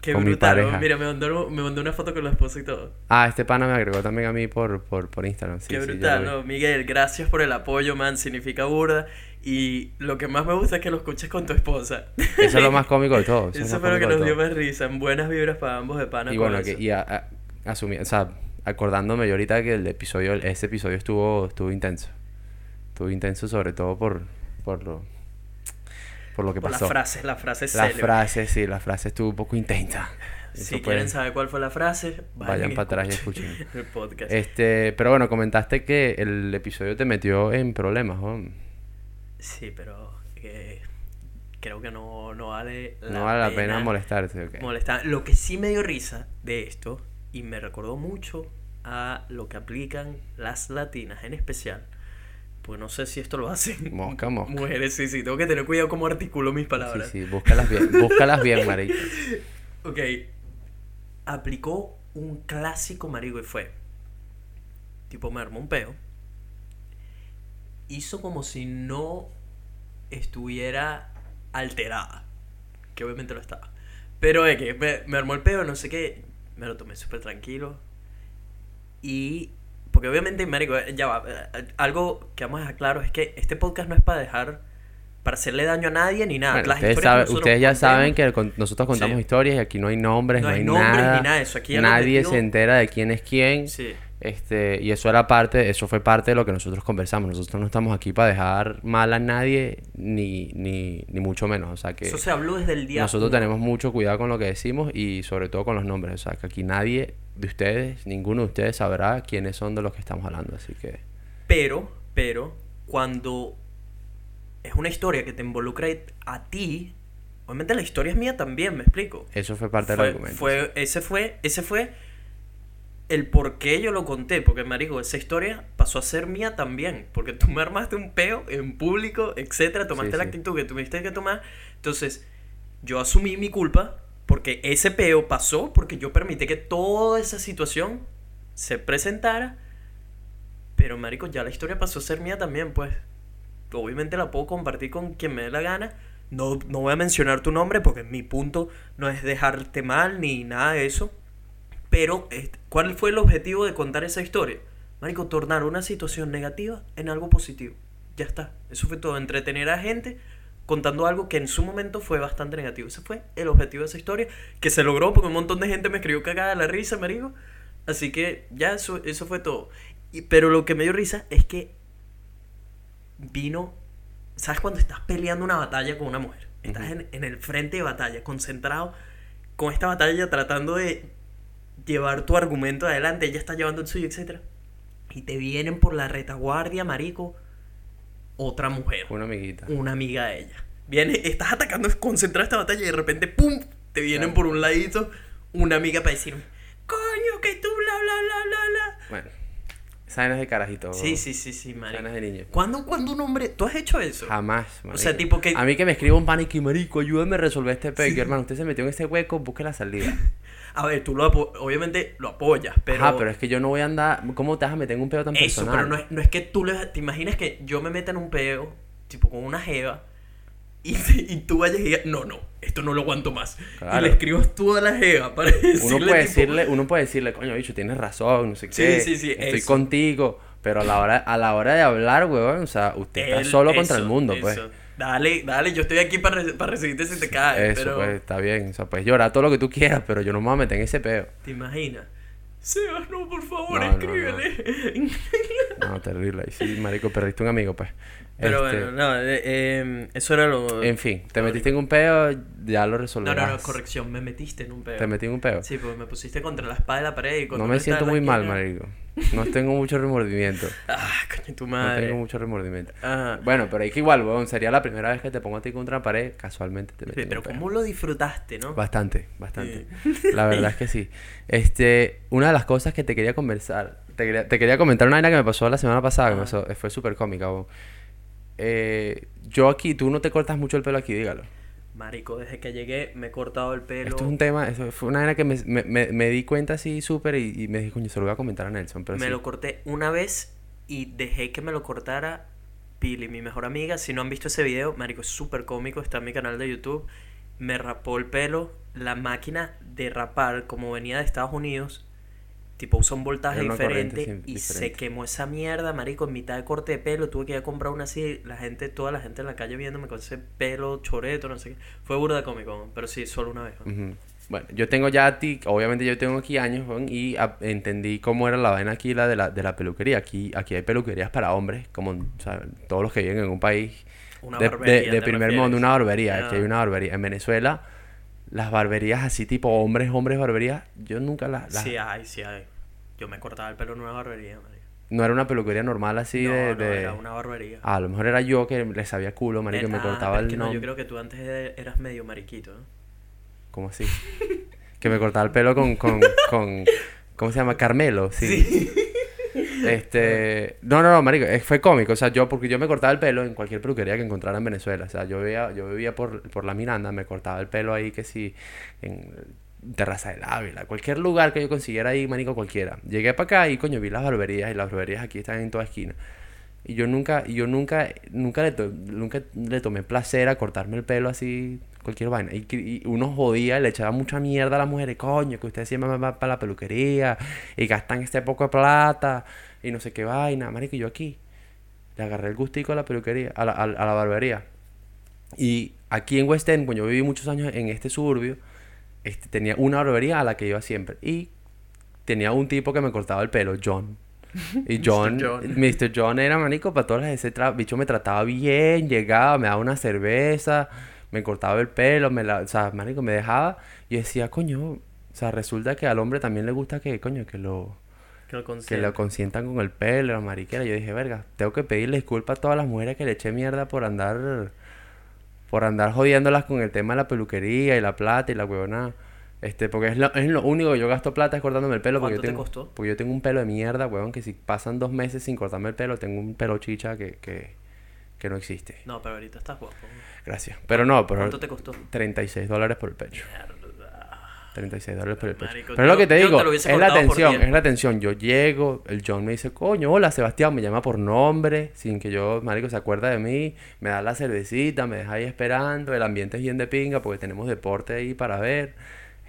Qué con mi brutal. pareja. Mira, me mandó, me mandó una foto con la esposa y todo. Ah, este pana me agregó también a mí por, por, por Instagram. Sí, Qué brutal. ¿no? Miguel, gracias por el apoyo, man. Significa burda. Y lo que más me gusta es que lo escuches con tu esposa. Eso es lo más cómico de todo. Eso, es Eso fue lo que nos dio más risa. Buenas vibras para ambos de pana Y con bueno, eso. que, y a- o sea, acordándome yo ahorita que el episodio, ese episodio estuvo, estuvo intenso. Estuvo intenso sobre todo por, por lo, por lo que Por pasó. las frases, las frases La célebres. frase, sí, la frase estuvo un poco intensa. Si Eso quieren puede- saber cuál fue la frase, vayan, Vayan para atrás y escuchen el podcast. Este, pero bueno, comentaste que el episodio te metió en problemas, ¿no? Sí, pero eh, creo que no, no vale la No vale la pena molestarse, ok. molestar. Lo que sí me dio risa de esto, y me recordó mucho a lo que aplican las latinas en especial, pues no sé si esto lo hacen Mosca, mosca. mujeres, sí, sí, tengo que tener cuidado cómo articulo mis Sí, palabras. sí, búscalas bien, búscalas bien, marico. Ok, aplicó un clásico marico y fue, tipo me armó un peo, hizo como si no estuviera alterada, que obviamente lo estaba, pero de que me, me armó el peo, no sé qué, me lo tomé súper tranquilo. Y... Porque obviamente, marico, ya va, eh, algo que vamos a dejar claro es que este podcast no es para dejar para hacerle daño a nadie ni nada. Bueno, Las ustedes, ya saben que con- nosotros contamos Sí. historias y aquí no hay nombres, no, No hay hay, nombres ni nada. nada de eso. Aquí Nadie se entera de quién es quién. Sí. Este, y eso era parte, eso fue parte de lo que nosotros conversamos. Nosotros no estamos aquí para dejar mal a nadie, ni, ni, ni mucho menos. O sea que Eso se habló desde el día nosotros uno. tenemos mucho cuidado con lo que decimos y sobre todo con los nombres. O sea que aquí nadie de ustedes, ninguno de ustedes sabrá quiénes son de los que estamos hablando. Así que Pero, pero, cuando es una historia que te involucra a ti, obviamente la historia es mía también, me explico. eso fue parte fue, del argumento. fue- ese fue, ese fue el por qué yo lo conté, porque marico, esa historia pasó a ser mía también, porque tú me armaste un peo en público, etcétera, tomaste Sí, la sí. actitud que tuviste que tomar, entonces yo asumí mi culpa porque ese peo pasó porque yo permití que toda esa situación se presentara, pero marico, ya la historia pasó a ser mía también, pues obviamente la puedo compartir con quien me dé la gana. No, no voy a mencionar tu nombre porque mi punto no es dejarte mal ni nada de eso. Pero, ¿cuál fue el objetivo de contar esa historia? Marico, tornar una situación negativa en algo positivo. Ya está. Eso fue todo. Entretener a gente contando algo que en su momento fue bastante negativo. Ese fue el objetivo de esa historia. Que se logró porque un montón de gente me escribió cagada de la risa, marico. Así que ya eso, eso fue todo. Y- pero lo que me dio risa es que vino. ¿Sabes cuando estás peleando una batalla con una mujer? Estás en, en el frente de batalla, concentrado con esta batalla, tratando de llevar tu argumento adelante. Ella está llevando el suyo, etc. Y te vienen por la retaguardia, marico, otra mujer, Una amiguita. una amiga de ella. Viene, estás atacando, concentrada esta batalla y de repente, ¡pum! Te vienen Claro. por un ladito una amiga para decirme, coño, que tú, bla, bla, bla, bla, bla. Bueno, es de carajito. Sí, sí, sí, sí, marico. vaina es de niño. ¿Cuándo, cuando un hombre... ¿Tú has hecho eso? Jamás, O sea, marico. tipo que- A mí que me escriba un pánico y marico, ayúdame a resolver este peo. Hermano, usted se metió en este hueco, busque la salida. A ver, tú lo obviamente lo apoyas, pero... Ajá, pero es que yo no voy a andar... ¿Cómo te vas a meter en un peo tan Eso, personal? pero no es, no es que tú le... ¿Te imaginas que yo me meta en un peo, tipo con una jeva, y, y tú vayas y digas, no, no, esto no lo aguanto más? Y le escribas tú a la jeva para decirle, Uno puede tipo, decirle, uno puede decirle, coño, bicho, tienes razón, no sé Sí, qué. sí, sí, Estoy eso. contigo. Pero a la hora, a la hora de hablar, weón, o sea, usted está solo contra el eso, mundo, pues. eso. Dale, dale, yo estoy aquí para, re- para recibirte si te caes, Eso, pero... pues, está bien. O sea, puedes llorar todo lo que tú quieras, pero yo no me voy a meter en ese peo. ¿Te imaginas? Sebas, no, por favor, No, no, no. escríbele. No, terrible. Sí, marico, perdiste un amigo, pues. Pero Este, bueno, no, eh, eh, eso era lo... En fin, te metiste en un peo, ya lo No, resolverás. no, no, corrección, me metiste en un peo. Te metí en un peo. Sí, porque me pusiste contra la espada de la pared y cuando no uno me está siento en la muy mal, marico. No tengo mucho remordimiento. Ah, coño, tu No madre. tengo mucho remordimiento. Ajá. Bueno, pero es que igual, weón, sería la primera vez que te pongo a ti contra la pared, casualmente te metí Sí, pero. ¿cómo lo disfrutaste, no? Bastante, bastante. La verdad es que sí. Este, una de las cosas que te quería conversar, te quería, te quería comentar una vaina que me pasó la semana pasada, que me Ajá. pasó- fue súper cómica. weón. Eh, yo aquí, tú no te cortas mucho el pelo aquí, dígalo. Marico, desde que llegué me he cortado el pelo. Esto es un tema, eso fue una vaina que me, me, me- me di cuenta así súper y, y me dije, coño, se lo voy a comentar a Nelson, pero me sí. lo corté una vez y dejé que me lo cortara Pili, mi mejor amiga. Si no han visto ese video, marico, es súper cómico, está en mi canal de YouTube. Me rapó el pelo, la máquina de rapar, como venía de Estados Unidos, tipo usa un voltaje diferente y se diferente. quemó esa mierda, marico, en mitad de corte de pelo. Tuve que ir a comprar una así, la gente, toda la gente en la calle viéndome con ese pelo choreto, no sé qué. Fue burda cómico, pero sí, solo una vez. ¿no? Ujú. Bueno, yo tengo ya a ti, obviamente yo tengo aquí años, weón, y a- entendí cómo era la vaina aquí, la de la, de la peluquería. Aquí, aquí hay peluquerías para hombres, como o sea, todos los que viven en un país Una de, barbería, de- de ¿te primer refieres? mundo, una barbería. Aquí hay una barbería. En Venezuela, las barberías así tipo hombres, hombres, barberías, yo nunca las... las- Sí hay, sí hay. Yo me cortaba el pelo en una barbería, marico. No era una peluquería normal así no, de... no, de- era una barbería. Ah, a lo mejor era yo que le sabía culo, marico, me Ah, cortaba pero el es que no, yo creo que tú antes eras medio mariquito, ¿no? ¿Cómo así? que me cortaba el pelo con, con, con... ¿Cómo se llama? Carmelo, sí. Este, no, no, no, marico, fue cómico, o sea, yo porque yo me cortaba el pelo en cualquier peluquería que encontrara en Venezuela, o sea, yo vivía, yo vivía por, por la Miranda, me cortaba el pelo ahí que sí en Terraza del Ávila, cualquier lugar que yo consiguiera ahí, marico, cualquiera. Llegué para acá y coño, vi las barberías y las barberías aquí están en toda esquina. Y yo nunca, yo nunca, nunca le, nunca le tomé placer a cortarme el pelo así, cualquier vaina. Y, y uno jodía y le echaba mucha mierda a las mujeres, coño, que ustedes siempre van para la peluquería y gastan este poco de plata y no sé qué vaina. Marico, y yo aquí le agarré el gustico a la peluquería, a la, a, a la barbería. Y aquí en West End, pues yo viví muchos años en este suburbio, este, tenía una barbería a la que iba siempre. Y tenía un tipo que me cortaba el pelo, John. Y John, Mr. John, era manico para todas las ese bicho me trataba bien, llegaba, me daba una cerveza, me cortaba el pelo, me la, o sea, manico me dejaba y yo decía, coño, o sea, resulta que al hombre también le gusta que, coño, que lo Que lo que consienta. lo consientan con el pelo, la mariquera. Yo dije, verga, tengo que pedirle disculpas a todas las mujeres que le eché mierda por andar por andar jodiéndolas con el tema de la peluquería y la plata y la huevona. Este, porque es lo, es lo único que yo gasto plata es cortándome el pelo porque yo ¿Cuánto te tengo costó? porque yo tengo un pelo de mierda, huevón, que si pasan dos meses sin cortarme el pelo, tengo un pelo chicha que, que, que no existe. No, pero ahorita estás guapo. Gracias. Pero no, pero ¿Cuánto te costó? 36 dólares por el pecho. Mierda. 36 dólares por el pecho. Marico, Pero es lo que te digo, te es la atención, 10. es la atención. Yo llego, el John me dice, coño, hola Sebastián, me llama por nombre, sin que yo, marico, se acuerda de mí, me da la cervecita, me deja ahí esperando, el ambiente es bien de pinga porque tenemos deporte ahí para ver.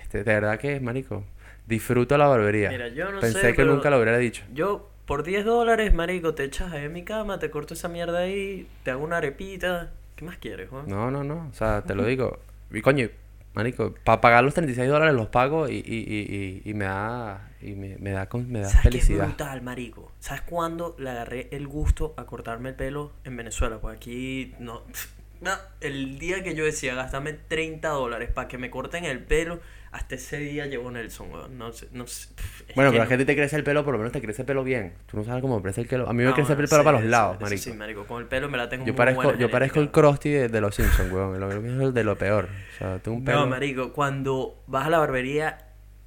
Este, de verdad que, marico, disfruto la barbería. Mira, yo no Pensé sé, que nunca lo hubiera dicho. Yo, por 10 dólares, marico, te echas ahí en mi cama, te corto esa mierda ahí, te hago una arepita. ¿Qué más quieres, Juan? No, no, no, o sea, te lo digo. Y coño, marico, para pagar los 36 dólares los pago y, y, y, y, me da, y me, me da, me da ¿Sabes qué es felicidad. brutal, marico? ¿Sabes cuándo le agarré el gusto a cortarme el pelo en Venezuela? Pues aquí no... no, el día que yo decía gastarme 30 dólares para que me corten el pelo, hasta ese día llegó Nelson, weón. No sé, no sé. Bueno, que pero no. que a ti te crece el pelo, por lo menos te crece el pelo bien. Tú no sabes cómo me crece el pelo. A mí me No, crece el pelo sí, para los eso- lados, marico. Sí, marico, con el pelo me la tengo Yo muy parezco, buena yo parezco el. Krusty de, de los Simpsons, weón. Lo mío es de lo peor. O sea, tengo un pelo. No, marico, cuando vas a la barbería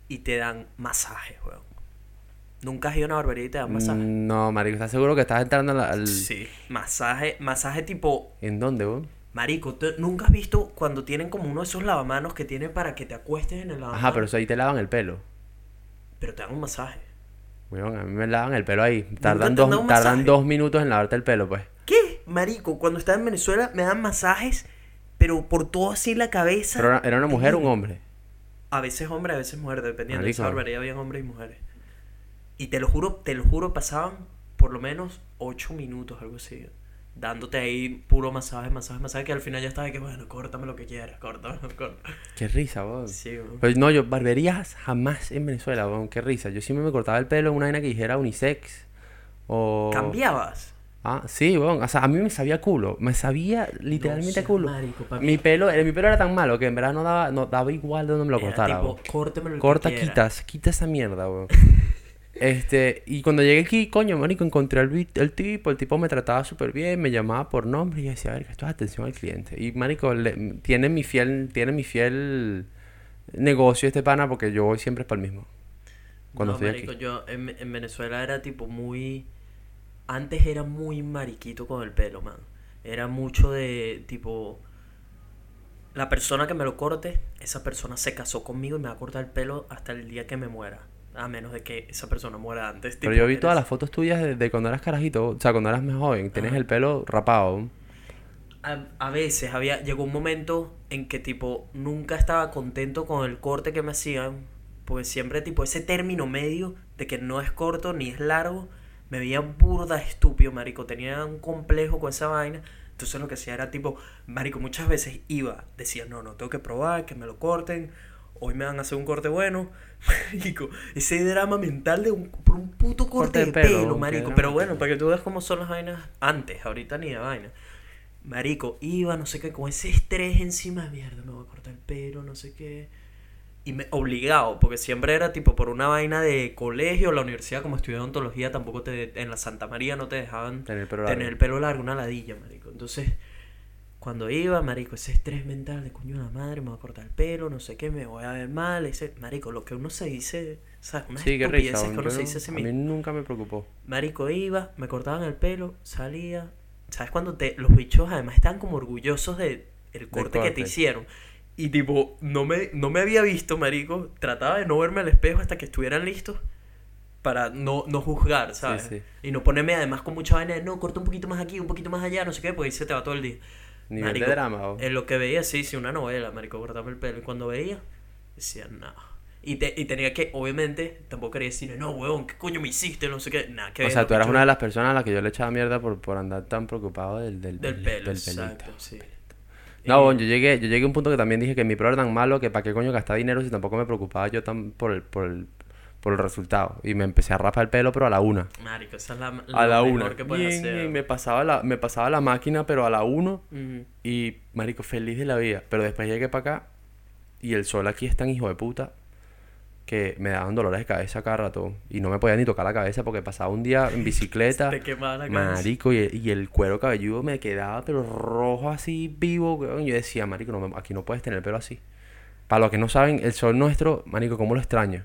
y te dan masajes, weón. ¿Nunca has ido a una barbería y te dan masajes? Mm, No, marico, ¿estás seguro que estás entrando al- Sí, masaje, masaje tipo ¿En dónde, weón? Marico, ¿tú ¿nunca has visto cuando tienen como uno de esos lavamanos que tienen para que te acuestes en el lavamanos? Ajá, pero eso ahí te lavan el pelo. Pero te dan un masaje. Weón, a mí me lavan el pelo ahí. Tardan dos, tardan masaje? dos minutos en lavarte el pelo, pues. ¿Qué? Marico, cuando estaba en Venezuela me dan masajes, pero por todo así la cabeza. Pero era- una mujer o un hombre. A veces hombre, a veces mujer, dependiendo. En esa Marico. barbería habían hombres y mujeres. Y te lo juro, te lo juro, pasaban por lo menos ocho minutos, algo así. Dándote ahí puro masaje, masaje, masaje, que al final ya estaba de que, bueno, córtame lo que quieras, córtame, córtame. Qué risa, weón. Sí, weón. Pues no, yo barberías jamás en Venezuela, weón. Qué risa. Yo siempre me cortaba el pelo en una vaina que dijera unisex. O... ¿Cambiabas? Ah, sí, weón. O sea, a mí me sabía culo. Me sabía literalmente culo. marico, mi pelo, eh, mi pelo era tan malo que en verdad no daba, no daba igual de donde me lo Era cortara, tipo, weón. córtamelo lo que Corta, quieras. quitas, quita esa mierda, weón. Este, y cuando llegué aquí, coño, marico, encontré al el tipo, el tipo me trataba súper bien, me llamaba por nombre y yo decía, a ver, esto es atención al cliente. Y marico, le- tiene mi fiel, tiene mi fiel negocio este pana porque yo voy siempre para el mismo. Cuando no, estoy marico, aquí. yo en, en Venezuela era tipo muy... Antes era muy mariquito con el pelo, man. Era mucho de tipo... La persona que me lo corte, esa persona se casó conmigo y me va a cortar el pelo hasta el día que me muera. A menos de que esa persona muera antes. Pero yo vi eres- todas las fotos tuyas de, de cuando eras carajito, o sea, cuando eras más joven, tienes el pelo rapado. A, a veces había llegó un momento en que tipo nunca estaba contento con el corte que me hacían porque siempre tipo ese término medio de que no es corto ni es largo me veía burda estúpido marico tenía un complejo con esa vaina entonces lo que hacía era tipo marico muchas veces iba decía no no tengo que probar que me lo corten hoy me van a hacer un corte bueno marico ese drama mental de un por un puto corte, de pelo, marico pero bueno para que tú veas cómo son las vainas antes ahorita ni de vaina Marico, iba, no sé qué, con ese estrés encima, mierda, me voy a cortar el pelo, no sé qué. Y me obligado, porque siempre era tipo por una vaina de colegio, la universidad, como estudié odontología, tampoco te, en la Santa María no te dejaban Tener el pelo tener largo. el pelo largo, una ladilla, marico. Entonces, cuando iba, marico, ese estrés mental de coño de la madre, me voy a cortar el pelo, no sé qué, me voy a ver mal, ese, marico, lo que uno se dice, ¿sabes? Unas Sí, estupideces que uno se dice a sí a mismo. mí nunca me preocupó. Marico iba, me cortaban el pelo, salía. ¿Sabes cuando te los bichos además están como orgullosos de el corte, que te corte. hicieron? Y tipo, no me, no me había visto, marico. Trataba de no verme al espejo hasta que estuvieran listos para no, no juzgar, ¿sabes? sí. Y no ponerme además con mucha vaina de, no, corta un poquito más aquí, un poquito más allá, no sé qué, porque ahí se te va todo el día. Nivel Marico, de drama, weón. En lo que veía, sí, sí, una novela, marico, cortarme el pelo. Y cuando veía, decía, no. Y, te, y tenía que, obviamente, tampoco quería decirle, no, huevón, ¿qué coño me hiciste? No sé qué, nada que O sea, tú eras una de las personas a las que yo le echaba mierda por, por andar tan preocupado del, del, Del pelo, del pelito. exacto, sí. No, bueno, yo llegué, yo llegué a un punto que también dije que mi pro era tan malo que para qué coño gastar dinero si tampoco me preocupaba yo tan por el, por el, por el resultado. Y me empecé a rapar el pelo, pero a la una. Marico, esa es la, A la lo una. mejor que puedes hacer. bien, me pasaba la, me pasaba la máquina, pero a la uno. Y, marico, feliz de la vida. Pero después llegué para acá y el sol aquí es tan hijo de puta que me daban dolores de cabeza cada rato. Y no me podía ni tocar la cabeza porque pasaba un día en bicicleta. Te quemaba la cabeza. Marico, y, y el cuero cabelludo me quedaba pero rojo así, vivo, weón. Yo decía, marico, no, aquí no puedes tener el pelo así. Para los que no saben, el sol nuestro, marico, ¿cómo lo extraño?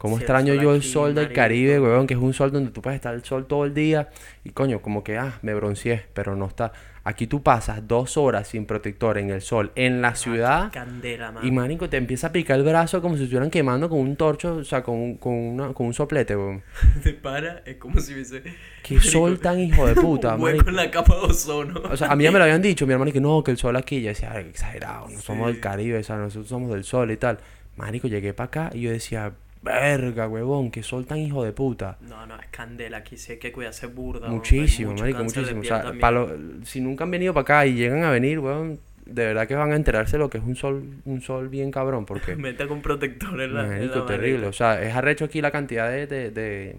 ¿Cómo Sí, extraño yo el sol del. Caribe, weón? Que es un sol donde tú puedes estar el sol todo el día. Y coño, como que, ah, me bronceé, pero no está. Aquí tú pasas dos horas sin protector en el sol, en la ciudad. Candela, man. Y marico, te empieza a picar el brazo como si estuvieran quemando con un torcho, o sea, con, un- con, una, con un soplete, weón. Te para, es como si hubiese. Qué Marico, sol tan hijo de puta, un hueco en la capa de ozono. O sea, a mí ya me lo habían dicho, mi hermano, que no, que el sol aquí. Yo decía, ay, exagerado, no somos del Caribe, o sea, nosotros somos del sol y tal. Marico, llegué para acá y yo decía, verga, huevón, qué sol tan hijo de puta. No, no, es candela. Aquí sí hay que cuidarse burda. Muchísimo, marico, muchísimo. O sea, lo- si nunca han venido para acá y llegan a venir, weón, de verdad que van a enterarse de lo que es un sol, un sol bien cabrón, porque... Mete con protector en la. en la Marico, mano. terrible. O sea, es arrecho aquí la cantidad de, de, de,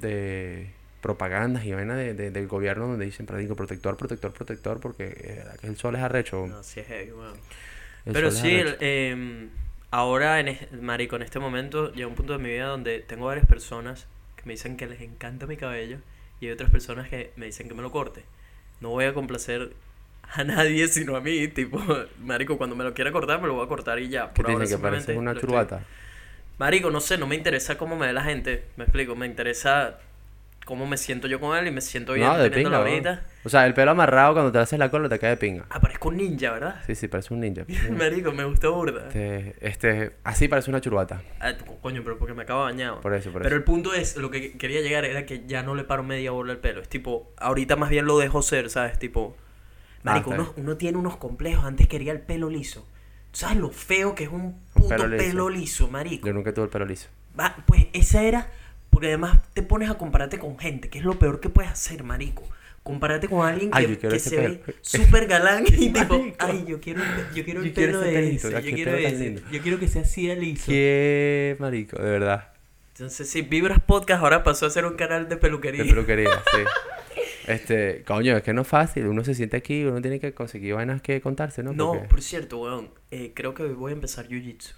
de propagandas y vainas de, de- del gobierno donde dicen, digo, protector, protector, protector, porque eh, verdad que el sol es arrecho. No, sí es heavy, weón. El Pero sí, el, em, ahora, en es- marico, en este momento llega un punto de mi vida donde tengo varias personas que me dicen que les encanta mi cabello y hay otras personas que me dicen que me lo corte. No voy a complacer a nadie sino a mí, tipo, marico, cuando me lo quiera cortar me lo voy a cortar y ya. ¿Qué Por ahora dicen? Que simplemente una estoy- churbata. Marico, no sé, no me interesa cómo me ve la gente, me explico, me interesa cómo me siento yo con él y me siento bien No, teniéndolo ahorita. O sea, el pelo amarrado cuando te haces la cola te cae de pinga. Ah, parezco un ninja, ¿verdad? Sí, sí, parece un ninja. Marico, me gusta burda. Este, este, así parece una churbata. Ah, co- coño, pero porque me acabo bañado. Por eso, por Pero eso. el punto es, lo que quería llegar era que ya no le paro media bola al pelo. Es tipo, ahorita más bien lo dejo ser, ¿sabes? Tipo, marico, Ah, está uno, uno tiene unos complejos. Antes quería el pelo liso. ¿Sabes lo feo que es un puto pelo pelo liso. liso, marico? Yo nunca tuve el pelo liso. Va, pues esa era, porque además te pones a compararte con gente, que es lo peor que puedes hacer, marico. Compararte con alguien que, Ay, que se pelo. ve súper galán y tipo, ay, yo quiero, yo quiero el Yo pelo de ese, yo quiero ese, yo quiero que sea así de liso. Qué marico, de verdad. Entonces, sí, Vibras Podcast ahora pasó a ser un canal de peluquería. De peluquería, sí. Este, coño, es que no es fácil. Uno se siente aquí, uno tiene que conseguir vainas que contarse, ¿no? No, por cierto, weón, eh, creo que voy a empezar Jiu-Jitsu.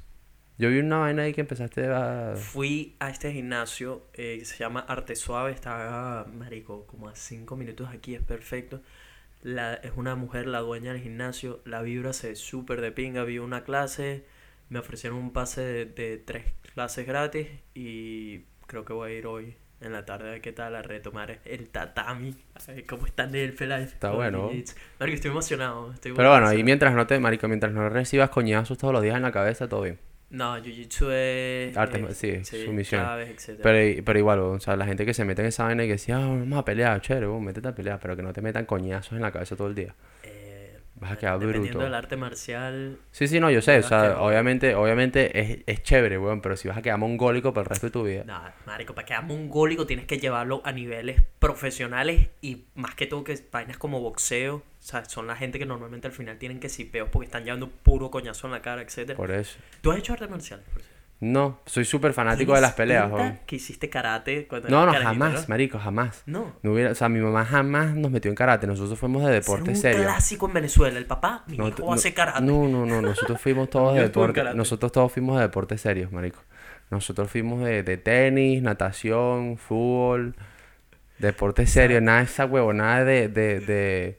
Yo vi una vaina ahí que empezaste a. Fui a este gimnasio eh, que se llama Arte Suave, está, marico, como a 5 minutos aquí, es perfecto. La, es una mujer la dueña del gimnasio, la vibra se súper de pinga, vi una clase, me ofrecieron un pase de, de tres clases gratis y creo que voy a ir hoy en la tarde qué tal a retomar el tatami, cómo está en el Life. Está bueno. Marico, estoy emocionado. Estoy Pero bueno, y mientras no te, marico, mientras no recibas coñazos todos los días en la cabeza, todo bien. No, Jiu-Jitsu es... Arte- es- sí, sumisión. llaves, etcétera. Pero, pero igual, o sea, la gente que se mete en esa vaina y que decía, ah, vamos a pelear, chévere, vos, métete a pelear, pero que no te metan coñazos en la cabeza todo el día. Eh, Vas a quedar dependiendo bruto. del arte marcial, Sí, sí, no, yo sé, o sea, obviamente, obviamente es, es chévere, weón, pero si vas a quedar mongólico por el resto de tu vida. nada, marico, para quedar mongólico tienes que llevarlo a niveles profesionales y más que todo que vainas como boxeo, o sea, son la gente que normalmente al final tienen que sipeos porque están llevando puro coñazo en la cara, etcétera. Por eso. ¿Tú has hecho artes marciales? No, soy súper fanático de las ¿Tienes peleas, que hiciste karate cuando No, no, carajito, jamás, marico, jamás. No. No hubiera, o sea, mi mamá jamás nos metió en karate. Nosotros fuimos de deporte un serio. clásico en Venezuela. El papá, mi No, hijo hace karate. No, no, no, nosotros fuimos todos de deporte. Nosotros todos fuimos de deportes serios, marico. Nosotros fuimos de, de tenis, natación, fútbol, deporte serio, nada de esa huevonada de, de, de,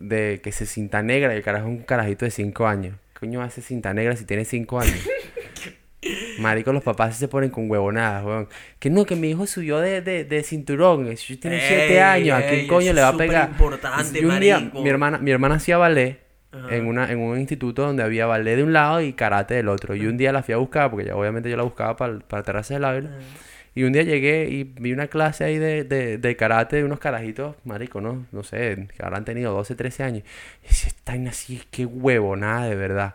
de que se cinta negra y el carajo es un carajito de 5 años. ¿Qué coño hace cinta negra si tiene 5 años? Marico, los papás se ponen con huevonadas, weón. Que no, que mi hijo subió de, de, de cinturón. Si tiene Ey, 7 años, ¿a ey, quién coño le va a pegar? un día, marico. mi hermana, mi hermana hacía ballet Ajá. en, una, en un instituto donde había ballet de un lado y karate del otro. Y un día la fui a buscar, porque ya obviamente yo la buscaba para, para Terraza del Ávila. Y un día llegué y vi una clase ahí de, de, de karate de unos carajitos, marico, ¿no? No sé, que habrán tenido 12, 13 años. Y decía, esta vaina así, qué huevo, nada de verdad.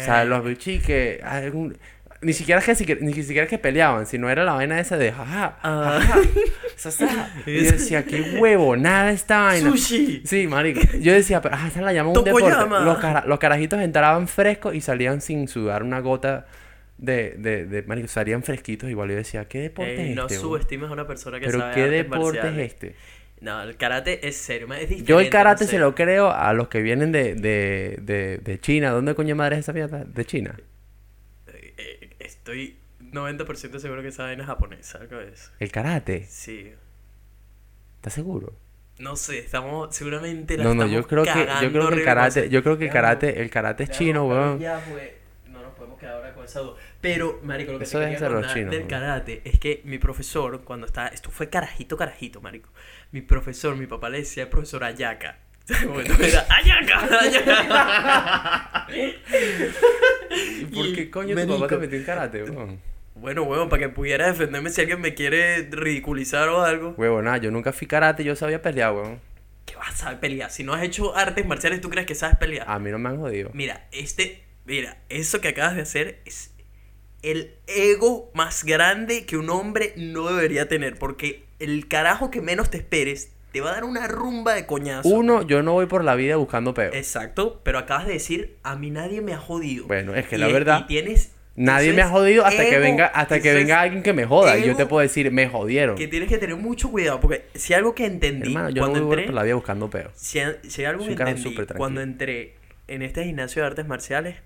O sea, los bichis que... algún- ni siquiera es que ni siquiera es que peleaban, sino era la vaina esa de jaja, Ah. jaja, sa. Y yo decía, qué huevo, nada esta vaina. Sushi. Sí, marico. Yo decía, pero ah, esa la llaman un deporte. Los, cara- los carajitos entraban frescos y salían sin sudar una gota de, de, de marico, salían fresquitos igual. Yo decía, ¿qué deporte Ey, es no este? weón? subestimes a una persona que Pero sabe ¿qué artes deporte es este? No, el karate es serio. Es diferente, Yo el karate no se lo creo a los que vienen de, de, de, de China. ¿Dónde coño madre es esa mierda? De China. Eh, eh, estoy 90% seguro que esa vaina es japonesa. algo de eso. El karate. Sí. ¿Estás seguro? No sé, estamos seguramente la No, no, yo creo que yo creo que el karate, yo creo que el karate, el karate es chino, weón. Ahora con esa duda. Pero, marico, lo que Eso te debe quería contar chinos, del karate es que mi profesor, cuando estaba... Esto fue carajito, carajito, marico. Mi profesor, mi papá le decía profesor Ayaka. Bueno, era Ayaka, Ayaka. ¿Y por qué coño tu papá te metió en karate, weón? Bueno, huevón, para que pudiera defenderme si alguien me quiere ridiculizar o algo. Huevo, nada, yo nunca fui karate, yo sabía pelear, weón. ¿Qué vas a saber pelear? Si no has hecho artes marciales, ¿tú crees que sabes pelear? A mí no me han jodido. Mira, este, mira, eso que acabas de hacer es el ego más grande que un hombre no debería tener, porque el carajo que menos te esperes te va a dar una rumba de coñazo. Uno, yo no voy por la vida buscando peo. Exacto, pero acabas de decir, a mí nadie me ha jodido. Bueno, es que Y la verdad, y tienes, Nadie me ha jodido hasta que venga, hasta que venga alguien que me joda. Y yo te puedo decir, me jodieron. Que tienes que tener mucho cuidado, porque si algo que entendí Hermano, yo no cuando voy entré, por la vida buscando peo. si, si algo Soy que entendí cuando entré en este gimnasio de artes marciales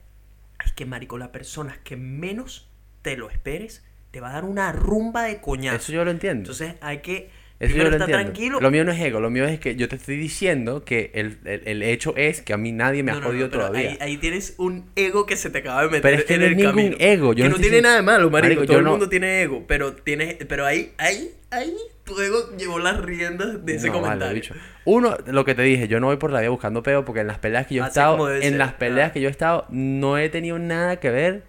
es que, marico, las personas que menos te lo esperes te va a dar una rumba de coñazo. Eso yo lo entiendo. Entonces hay que Eso yo lo estar entiendo. tranquilo. Lo mío no es ego, lo mío es que yo te estoy diciendo que el, el- el hecho es que a mí nadie me No, ha no, jodido todavía. Ahí, ahí tienes un ego que se te acaba de meter Pero es que en no el ningún camino. ego, yo que no tiene nada de malo, marico. Marico, todo el mundo tiene ego, pero tienes, pero ahí, ahí, ahí, tu ego llevó las riendas de ese No, vale, comentario. bicho. Uno, lo que te dije, yo no voy por la vida buscando peo porque en las peleas que yo he Así estado, en ser, las peleas ah. que yo he estado, no he tenido nada que ver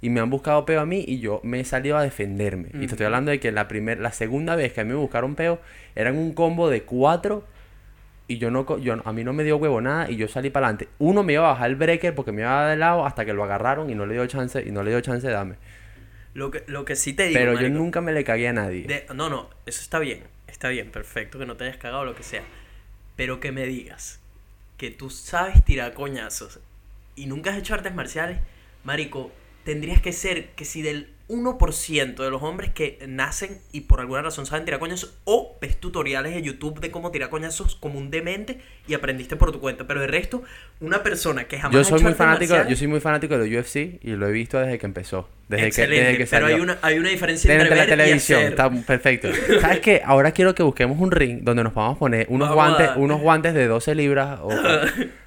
y me han buscado peo a mí y yo me he salido a defenderme. Y te estoy hablando de que la primer, la segunda vez que a mí me buscaron peo, eran un combo de cuatro y yo no, co- yo, a mí no me dio huevo nada y yo salí para adelante. Uno me iba a bajar el breaker porque me iba de lado hasta que lo agarraron y no le dio chance, y no le dio chance de darme. Lo que, lo que sí te digo, Pero yo nunca me le cagué a nadie. De- no, no, eso está bien, está bien, perfecto, que no te hayas cagado lo que sea. Pero que me digas que tú sabes tirar coñazos y nunca has hecho artes marciales, marico, tendrías que ser que si del 1% de los hombres que nacen y por alguna razón saben tirar coñazos o ves tutoriales de YouTube de cómo tirar coñazos como un demente y aprendiste por tu cuenta, pero de resto, una persona que jamás Yo ha soy hecho muy fanático, yo soy muy fanático de UFC y lo he visto desde que empezó, desde que, Excelente, desde que pero hay una, hay una diferencia entre la ver y televisión, hacer. está perfecto. ¿Sabes qué? Ahora quiero que busquemos un ring donde nos a poner unos Vamos guantes, unos guantes de 12 libras o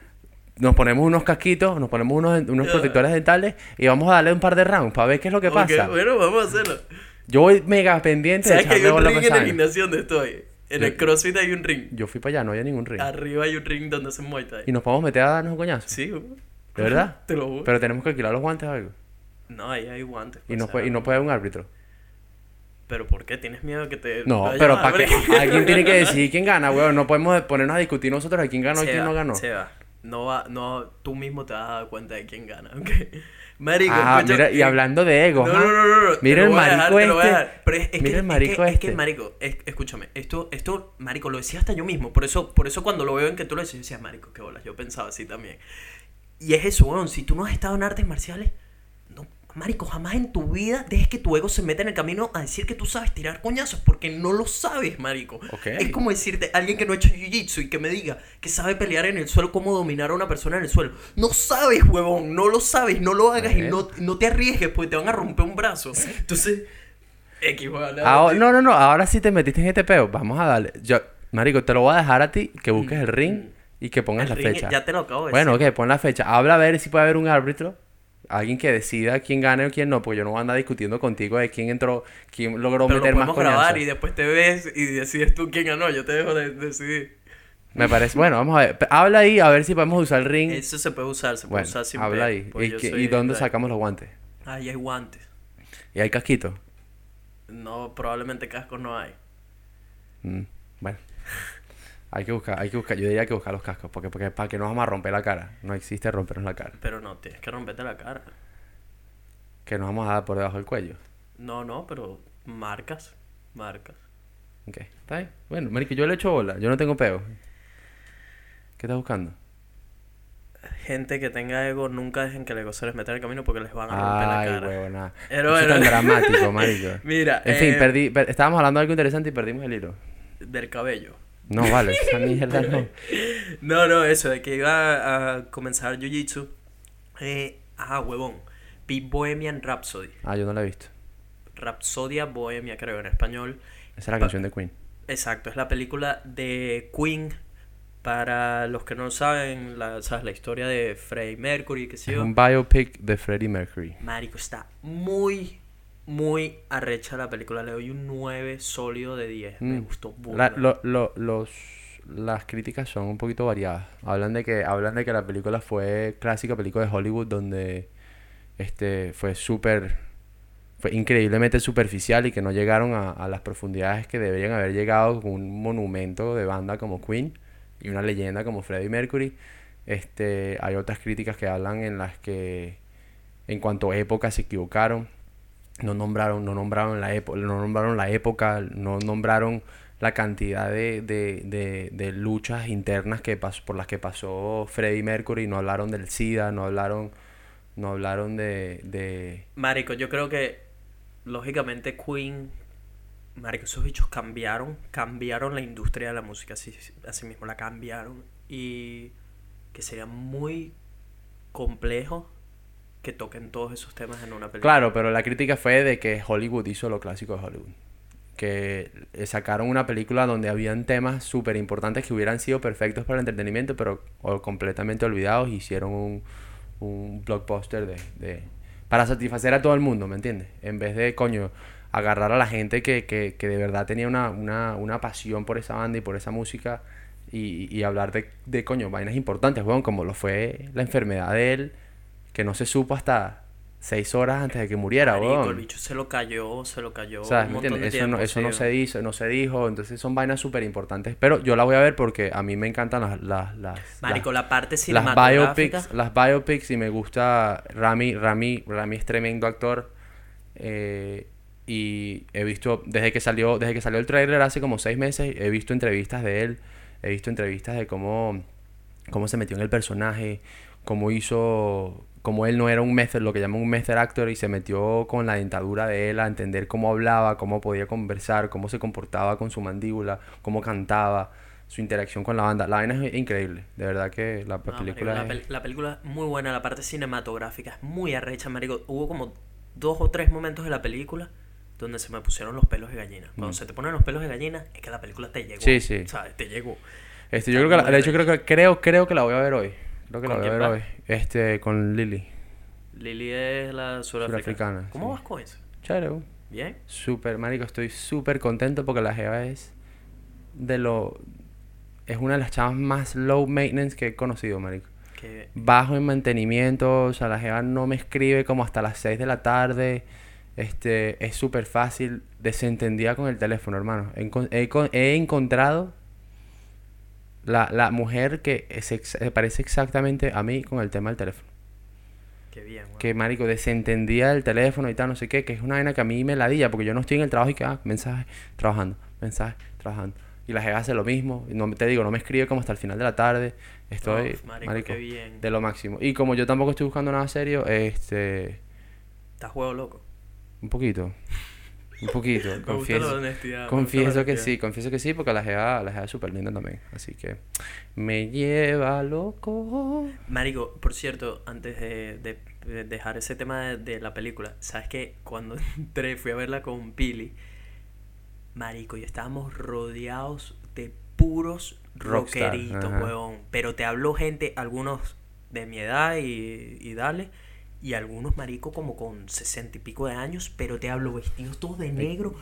nos ponemos unos casquitos, nos ponemos unos, unos protectores dentales y vamos a darle un par de rounds para ver qué es lo que Ok, pasa. bueno, vamos a hacerlo. Yo voy mega pendiente de ¿Sabes que hay un ring en el gimnasio donde estoy? En Yo- el CrossFit hay un ring. Yo fui para allá, no había ningún ring. Arriba hay un ring donde hacen Muay Thai. Y nos podemos meter a darnos un coñazo. Sí, güey. ¿De verdad? Te lo juro. Pero tenemos que alquilar los guantes o algo. No, ahí hay guantes. Y pues, no, puede, y no puede haber un árbitro. ¿Pero por qué? ¿Tienes miedo que te.? No, pero a- para que alguien tiene que decidir quién gana, weón. No podemos ponernos a discutir nosotros de quién ganó y quién no ganó. Se va. No va, no, tú mismo te vas a dar cuenta de quién gana, ¿ok? Marico, Ah, escucha- mira, y hablando de ego, No, ajá. no, no, no, no. Mira te el marico este. Mira que, el marico que, es que, este. marico, es- escúchame, esto, esto, marico, lo decía hasta yo mismo. Por eso, por eso cuando lo veo en que tú lo decías, yo decía, marico, qué bolas. Yo pensaba así también. Y es eso, weón. Si tú no has estado en artes marciales, no, marico, jamás en tu vida dejes que tu ego se meta en el camino a decir que tú sabes tirar coñazos, porque no lo sabes, marico. Ok. Es como decirte, alguien que no ha hecho jiu-jitsu y que me diga que sabe pelear en el suelo, cómo dominar a una persona en el suelo. No sabes, huevón, no lo sabes, no lo hagas y Bueno. no, no te arriesgues, porque te van a romper un brazo. Entonces, X, no, no, no. Ahora sí te metiste en este peo. Vamos a darle. Yo, marico, te lo voy a dejar a ti que busques el ring y que pongas El la ring, fecha. Ya te lo acabo de Bueno, decir. ok, pon la fecha. Habla a ver si puede haber un árbitro. Alguien que decida quién gane o quién no, porque yo no voy a andar discutiendo contigo de quién entró, quién logró Pero lo meter más podemos grabar coñazos. y después te ves y decides tú quién ganó. Yo te dejo de decidir. Me parece. Bueno, vamos a ver. Habla ahí a ver si podemos usar el ring. Eso se puede usar, se puede bueno, usar sin habla ahí. ¿Y, soy y dónde sacamos los guantes? Ahí hay guantes. ¿Y hay casquito? No, probablemente cascos no hay. Mm, bueno. Hay que buscar, hay que buscar. Yo diría que buscar los cascos, porque, porque para que no vamos a romper la cara. No existe rompernos la cara. Pero no, tienes que romperte la cara. Que nos vamos a dar por debajo del cuello. No, no, pero marcas, marcas. Ok, está bien. Bueno, marico, yo le echo bola. Yo no tengo peo. ¿Qué estás buscando? Gente que tenga ego, nunca dejen que el ego se les meta en el camino porque les van a romper Ay, la cara. huevona. Pero Eso es tan bueno. dramático, marico. Mira, En fin, eh, perdí, per- estábamos hablando de algo interesante y perdimos el hilo. del cabello. No, vale, esa mierda no. No, no, eso, de que iba a comenzar Jiu-Jitsu. Eh, ah, huevón. Vi Bohemian Rhapsody. Ah, yo no la he visto. Rhapsodia Bohemia, creo, en español. Esa es la Pa- canción de Queen. Exacto, es la película de Queen. Para los que no saben, la, ¿sabes? la historia de Freddie Mercury, que yo. un biopic de Freddie Mercury. Marico, está muy, muy arrecha la película. Le doy un 9 sólido de 10. Me Mm. gustó La- burda. lo- lo- los, las críticas son un poquito variadas. Hablan de que hablan de que la película fue clásica película de Hollywood donde este fue súper fue increíblemente superficial y que no llegaron a, a las profundidades que deberían haber llegado con un monumento de banda como Queen y una leyenda como Freddie Mercury. Este, hay otras críticas que hablan en las que en cuanto a época se equivocaron. No nombraron, no nombraron la época, no nombraron la época, no nombraron la cantidad de, de, de, de luchas internas que pasó, por las que pasó Freddie Mercury, no hablaron del SIDA, no hablaron, no hablaron de, de Marico, yo creo que lógicamente Queen, Marico, esos bichos cambiaron, cambiaron la industria de la música, así, así mismo la cambiaron y que sería muy complejo que toquen todos esos temas en una película. Claro, pero la crítica fue de que Hollywood hizo lo clásico de Hollywood. Que eh, sacaron una película donde habían temas súper importantes que hubieran sido perfectos para el entretenimiento, pero o completamente olvidados. Hicieron un, un blockbuster de, de- para satisfacer a todo el mundo, ¿me entiendes? En vez de, coño, agarrar a la gente que, que, que de verdad tenía una, una, una pasión por esa banda y por esa música y, y hablar de, de, coño, vainas importantes, como lo fue la enfermedad de él, que no se supo hasta seis horas antes de que muriera, weón. el bicho se lo cayó, se lo cayó ¿Sabes? un ¿Me montón entiendes? de Eso no, eso se dice, no se dijo, entonces son vainas súper importantes. Pero yo la voy a ver porque a mí me encantan las, las, las, Marico, la parte las, las cinematográfica. biopics, las biopics y me gusta Rami, Rami, Rami es tremendo actor. eh, y he visto, desde que salió, desde que salió el trailer hace como seis meses, he visto entrevistas de él, he visto entrevistas de cómo, cómo se metió en el personaje, cómo hizo, cómo él no era un method, lo que llaman un method actor, y se metió con la dentadura de él a entender cómo hablaba, cómo podía conversar, cómo se comportaba con su mandíbula, cómo cantaba, su interacción con la banda. La vaina es increíble, de verdad que la No, marico, película la, es... pel- la película es muy buena, la parte cinematográfica es muy arrecha, marico. Hubo como dos o tres momentos de la película donde se me pusieron los pelos de gallina. Cuando Mm. se te ponen los pelos de gallina es que la película te llegó. Sí, sí. ¿Sabes? Te llegó. Este, yo creo que la- muy de hecho creo que creo creo que la voy a ver hoy. Creo que la ¿Con voy a ver hoy. Este con Lily. Lily es la surafricana. ¿Cómo sí. vas con eso? Chévere. ¿Bien? Súper, marico, estoy súper contento porque la jeva es de lo es una de las chavas más low maintenance que he conocido, marico. Que Bajo en mantenimiento, o sea, la jeva no me escribe como hasta las 6 de la tarde. Este, es súper fácil, desentendida con el teléfono, hermano. He, he encontrado la, la mujer que se se parece exactamente a mí con el tema del teléfono. Qué bien, weón. Que, marico, desentendía el teléfono y tal, no sé qué, que es una vaina que a mí me ladilla, porque yo no estoy en el trabajo y que, ah, mensaje, trabajando, mensaje, trabajando. Y la jeva hace lo mismo, no, te digo, no me escribe como hasta el final de la tarde, estoy, Uf, marico, marico, qué bien. de lo máximo. Y como yo tampoco estoy buscando nada serio, este, Estás juego loco. un poquito, un poquito, Me gusta la confieso. honestidad. gusta la Confieso que honestidad. sí, confieso que sí, porque la jeva, la es súper linda también. Así que me lleva loco. Marico, por cierto, antes de, de- de dejar ese tema de, de la película, ¿sabes que Cuando entré, fui a verla con Pili, Marico, y estábamos rodeados de puros rockeritos, huevón. Pero te habló gente, algunos de mi edad y, y dale, y algunos, marico, como con sesenta y pico de años, pero te hablo vestidos todos de negro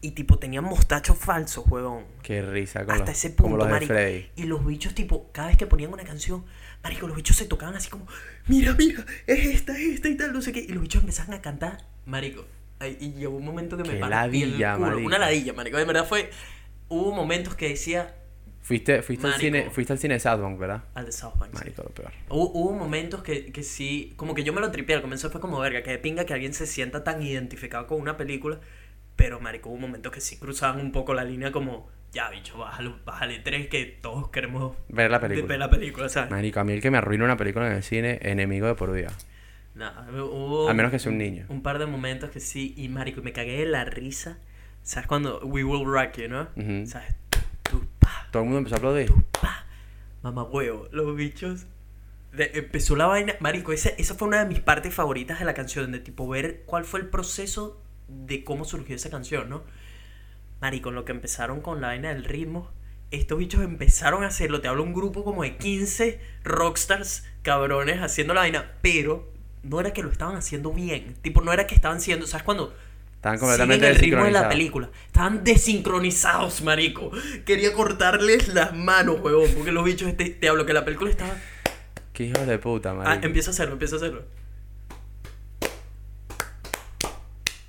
y tipo tenían mostachos falsos, huevón. Qué risa con Hasta los, ese punto, marico. Y los bichos, tipo, cada vez que ponían una canción, marico, los bichos se tocaban así como, mira, mira, es esta, es esta y tal, no sé qué. Y los bichos empezaban a cantar, marico. ay, y llegó un momento que me Qué partí el ladilla, culo. marico. Una ladilla, marico. De verdad fue, hubo momentos que decía, Fuiste, fuiste, al cine, fuiste al cine de Southbank, ¿verdad? Al de South Bank. sí. Marico, lo peor. Hubo, hubo momentos que, que sí, como que yo me lo tripié, al comienzo fue como verga, que de pinga que alguien se sienta tan identificado con una película, pero marico, hubo momentos que sí cruzaban un poco la línea como, ya bicho, bájale, bájale tres que todos queremos Ver la película. ver la película, ¿sabes? Marico, a mí el que me arruina una película en el cine, enemigo de por vida. Nada, hubo A menos que sea un niño. un par de momentos que sí, y marico, me cagué de la risa, ¿sabes? Cuando We Will Rock You, ¿no? Ujú. ¿Sabes? Todo el mundo empezó a aplaudir. pa, mamá huevo, los bichos. empezó la vaina, marico, esa, esa fue una de mis partes favoritas de la canción, de tipo ver cuál fue el proceso de cómo surgió esa canción, ¿no? Marico, en lo que empezaron con la vaina del ritmo, estos bichos empezaron a hacerlo, te hablo un grupo como de 15 rockstars cabrones haciendo la vaina, pero no era que lo estaban haciendo bien, tipo, no era que estaban siendo, ¿sabes cuando Estaban completamente el ritmo de la desincronizados. película. Estaban desincronizados, marico. Quería cortarles las manos, huevón, porque los bichos, este, te hablo que la película estaba... Qué hijos de puta, Ah, marico. empieza a hacerlo, empieza a hacerlo.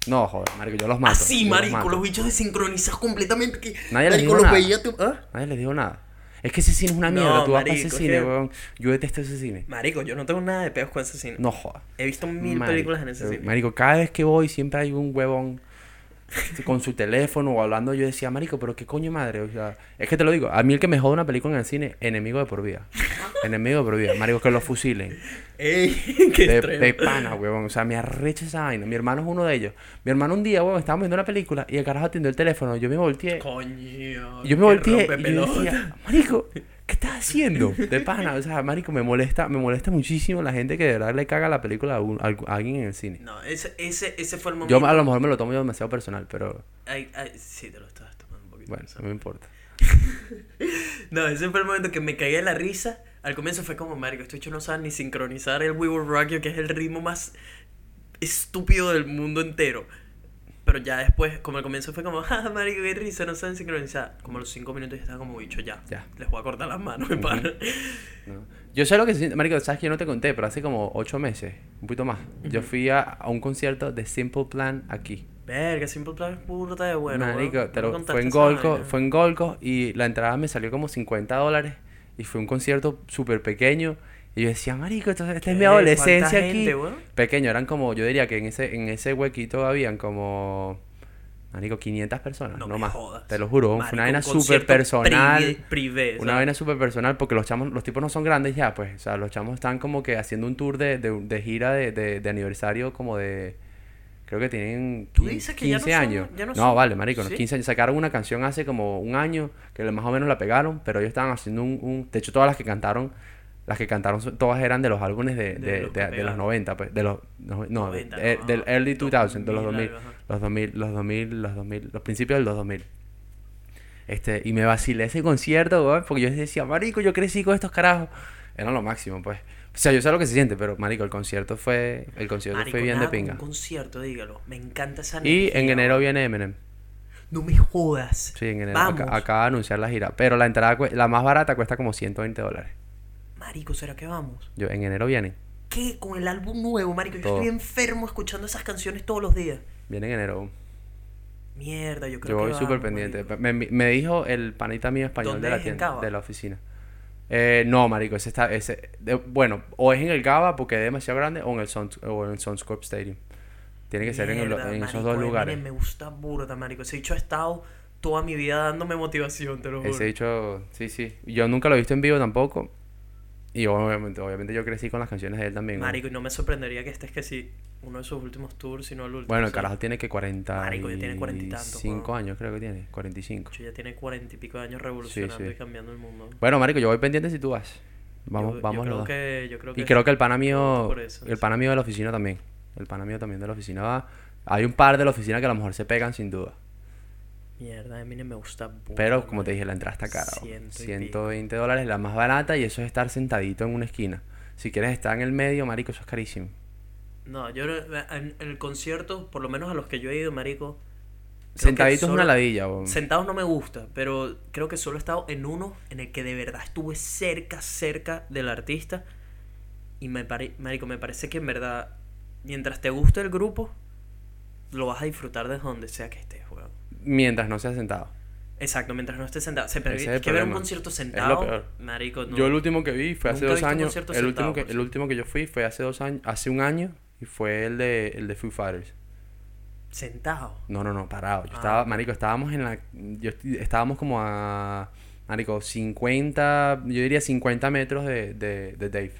No, joder, marico, yo los mato. Así, yo marico, los bichos desincronizados completamente. Que, Nadie les marico, dijo los nada. veía tú... ¿Ah? Nadie les dijo nada. Es que ese cine es una No, mierda. Tú vas para marico, ese es cine, que- weón. Yo detesto ese cine. Marico, yo no tengo nada de peos con ese cine. No jodas. He visto mil Marico, películas en ese cine. Marico, cada vez que voy siempre hay un huevón con su teléfono o hablando. Yo decía, marico, pero qué coño madre. O sea, es que te lo digo. A mí el que me jode una película en el cine, enemigo de por vida. enemigo de por vida. Marico, que lo fusilen. Ey, qué De, de pana, huevón. O sea, me arrecha esa vaina. Mi hermano es uno de ellos. Mi hermano un día, huevón, estábamos viendo una película y el carajo atendió el teléfono. Yo me volteé. Coño. Yo me volteé y yo decía, marico, ¿qué estás haciendo? De pana, o sea, marico, me molesta, me molesta muchísimo la gente que de verdad le caga la película a, un- a alguien en el cine. No, ese, ese, ese fue el momento. Yo a lo mejor me lo tomo yo demasiado personal, pero Ay, ay, sí, te lo estás tomando un poquito. bueno, personal. no me importa. No, ese fue el momento que me cagué de la risa. Al comienzo fue como, marico, esto hecho no sabe ni sincronizar el We Will Rock You, que es el ritmo más estúpido del mundo entero. Pero ya después, como al comienzo fue como, ah, marico, qué risa, no saben sincronizar. Como a los cinco minutos ya estaba como bicho, ya. Ya. Les voy a cortar las manos, me pana. ¿no? Yo sé lo que se siente, marico, sabes que yo no te conté, pero hace como ocho meses, un poquito más, yo fui a, a un concierto de Simple Plan aquí. Verga, Simple Plan es puta de bueno. marico, weón. te lo- fue en Golco, fue en Golco y la entrada me salió como 50 dólares y fue un concierto súper pequeño y yo decía, marico, esto- esta es mi adolescencia ¿Cuánta aquí. gente? Pequeño, eran como, yo diría que en ese, en ese huequito habían como, marico, 500 personas, No no, más. jodas. Te lo juro, Marico, una vaina súper personal. privé- privé, Una vaina súper personal porque los chamos, los tipos no son grandes ya, pues. O sea, los chamos están como que haciendo un tour de, de, de gira de, de, de aniversario como de... Creo que tienen Tú 15, dices que ya no son- años. ya no no, son- vale, marico, ¿Sí? 15 años. Sacaron una canción hace como un año que más o menos la pegaron, pero ellos estaban haciendo un... un- de hecho, todas las que cantaron, las que cantaron todas eran de los álbumes de, De de, los de- de los pegaron. 90, pues. De los... No, no, 90, de- no, del early 2000, de los 2000 2000. algo, ajá. Los 2000, los 2000, los 2000, los principios del 2000. Este, y me vacilé ese concierto, weón, porque yo decía, marico, yo crecí con estos carajos. Era lo máximo, pues. O sea, yo sé lo que se siente, pero, marico, el concierto fue, el concierto Marico, fue bien nada de pinga. Un concierto, dígalo. Me encanta esa Y energía, en enero viene Eminem. No me jodas. Sí, en enero Vamos. acaba de anunciar la gira. Pero la entrada, la más barata cuesta como 120 dólares. Marico, ¿será que vamos? Yo, en enero viene. ¿Qué? Con el álbum nuevo, marico. Yo Todo. estoy enfermo escuchando esas canciones todos los días. Viene en enero. Mierda, yo Yo creo que voy súper vamos, pendiente. marico. Me, me dijo el panita mío español ¿Dónde de la es? ¿En tienda, Cava? de la oficina. Eh, no, marico, ese está, ese, de- bueno, o es en el Gaba porque es demasiado grande o en el Suns, o en el Sunscorp Stadium. Tiene que ser en, el- Mierda, en esos marico, dos Eminem lugares. Me gusta burda, marico. Ese dicho ha estado toda mi vida dándome motivación, te lo juro. Ese dicho, sí, sí. Yo nunca lo he visto en vivo tampoco. Y obviamente, obviamente yo crecí con las canciones de él también. ¿no? Marico, y no me sorprendería que este es que sí, uno de sus últimos tours, si no el último. Bueno, el sí. carajo tiene que 40 Marico, ya tiene 40 y tantos, weón. años creo que tiene, 45. Yo ya tiene cuarenta y pico de años revolucionando sí. y cambiando el mundo. Bueno, marico, yo voy pendiente si tú vas. Vamos, yo, vamos yo creo que, yo creo que Y creo que el pana mío, eso, el sí. pana mío de la oficina también. El pana mío también de la oficina va. Hay un par de la oficina que a lo mejor se pegan sin duda. Mierda, Eminem me gusta burda, Pero como te dije, la entrada está cara. ¿no? Ciento y 120 dólares, la más barata, y eso es estar sentadito en una esquina. Si quieres estar en el medio, marico, eso es carísimo. No, yo no- en, el concierto, por lo menos a los que yo he ido, marico. Sentadito es una ladilla, bo. Sentados no me gusta, pero creo que solo he estado en uno en el que de verdad estuve cerca, cerca del artista. Y me pare, marico, me parece que en verdad, mientras te guste el grupo, lo vas a disfrutar desde donde sea que estés. Mientras no sea sentado. Exacto, mientras no estés sentado. Se, es que ver un concierto Es lo sentado, peor. marico, no. Yo el último que vi fue hace dos años. El último, sentado, que, por el último que yo fui fue hace dos años, hace un año, y fue el de, el de Foo Fighters. Sentado. No, no, no, parado. Yo Ah, estaba, ok. marico, estábamos en la... Yo estábamos como a, marico, 50, yo diría 50 metros de, de, de Dave.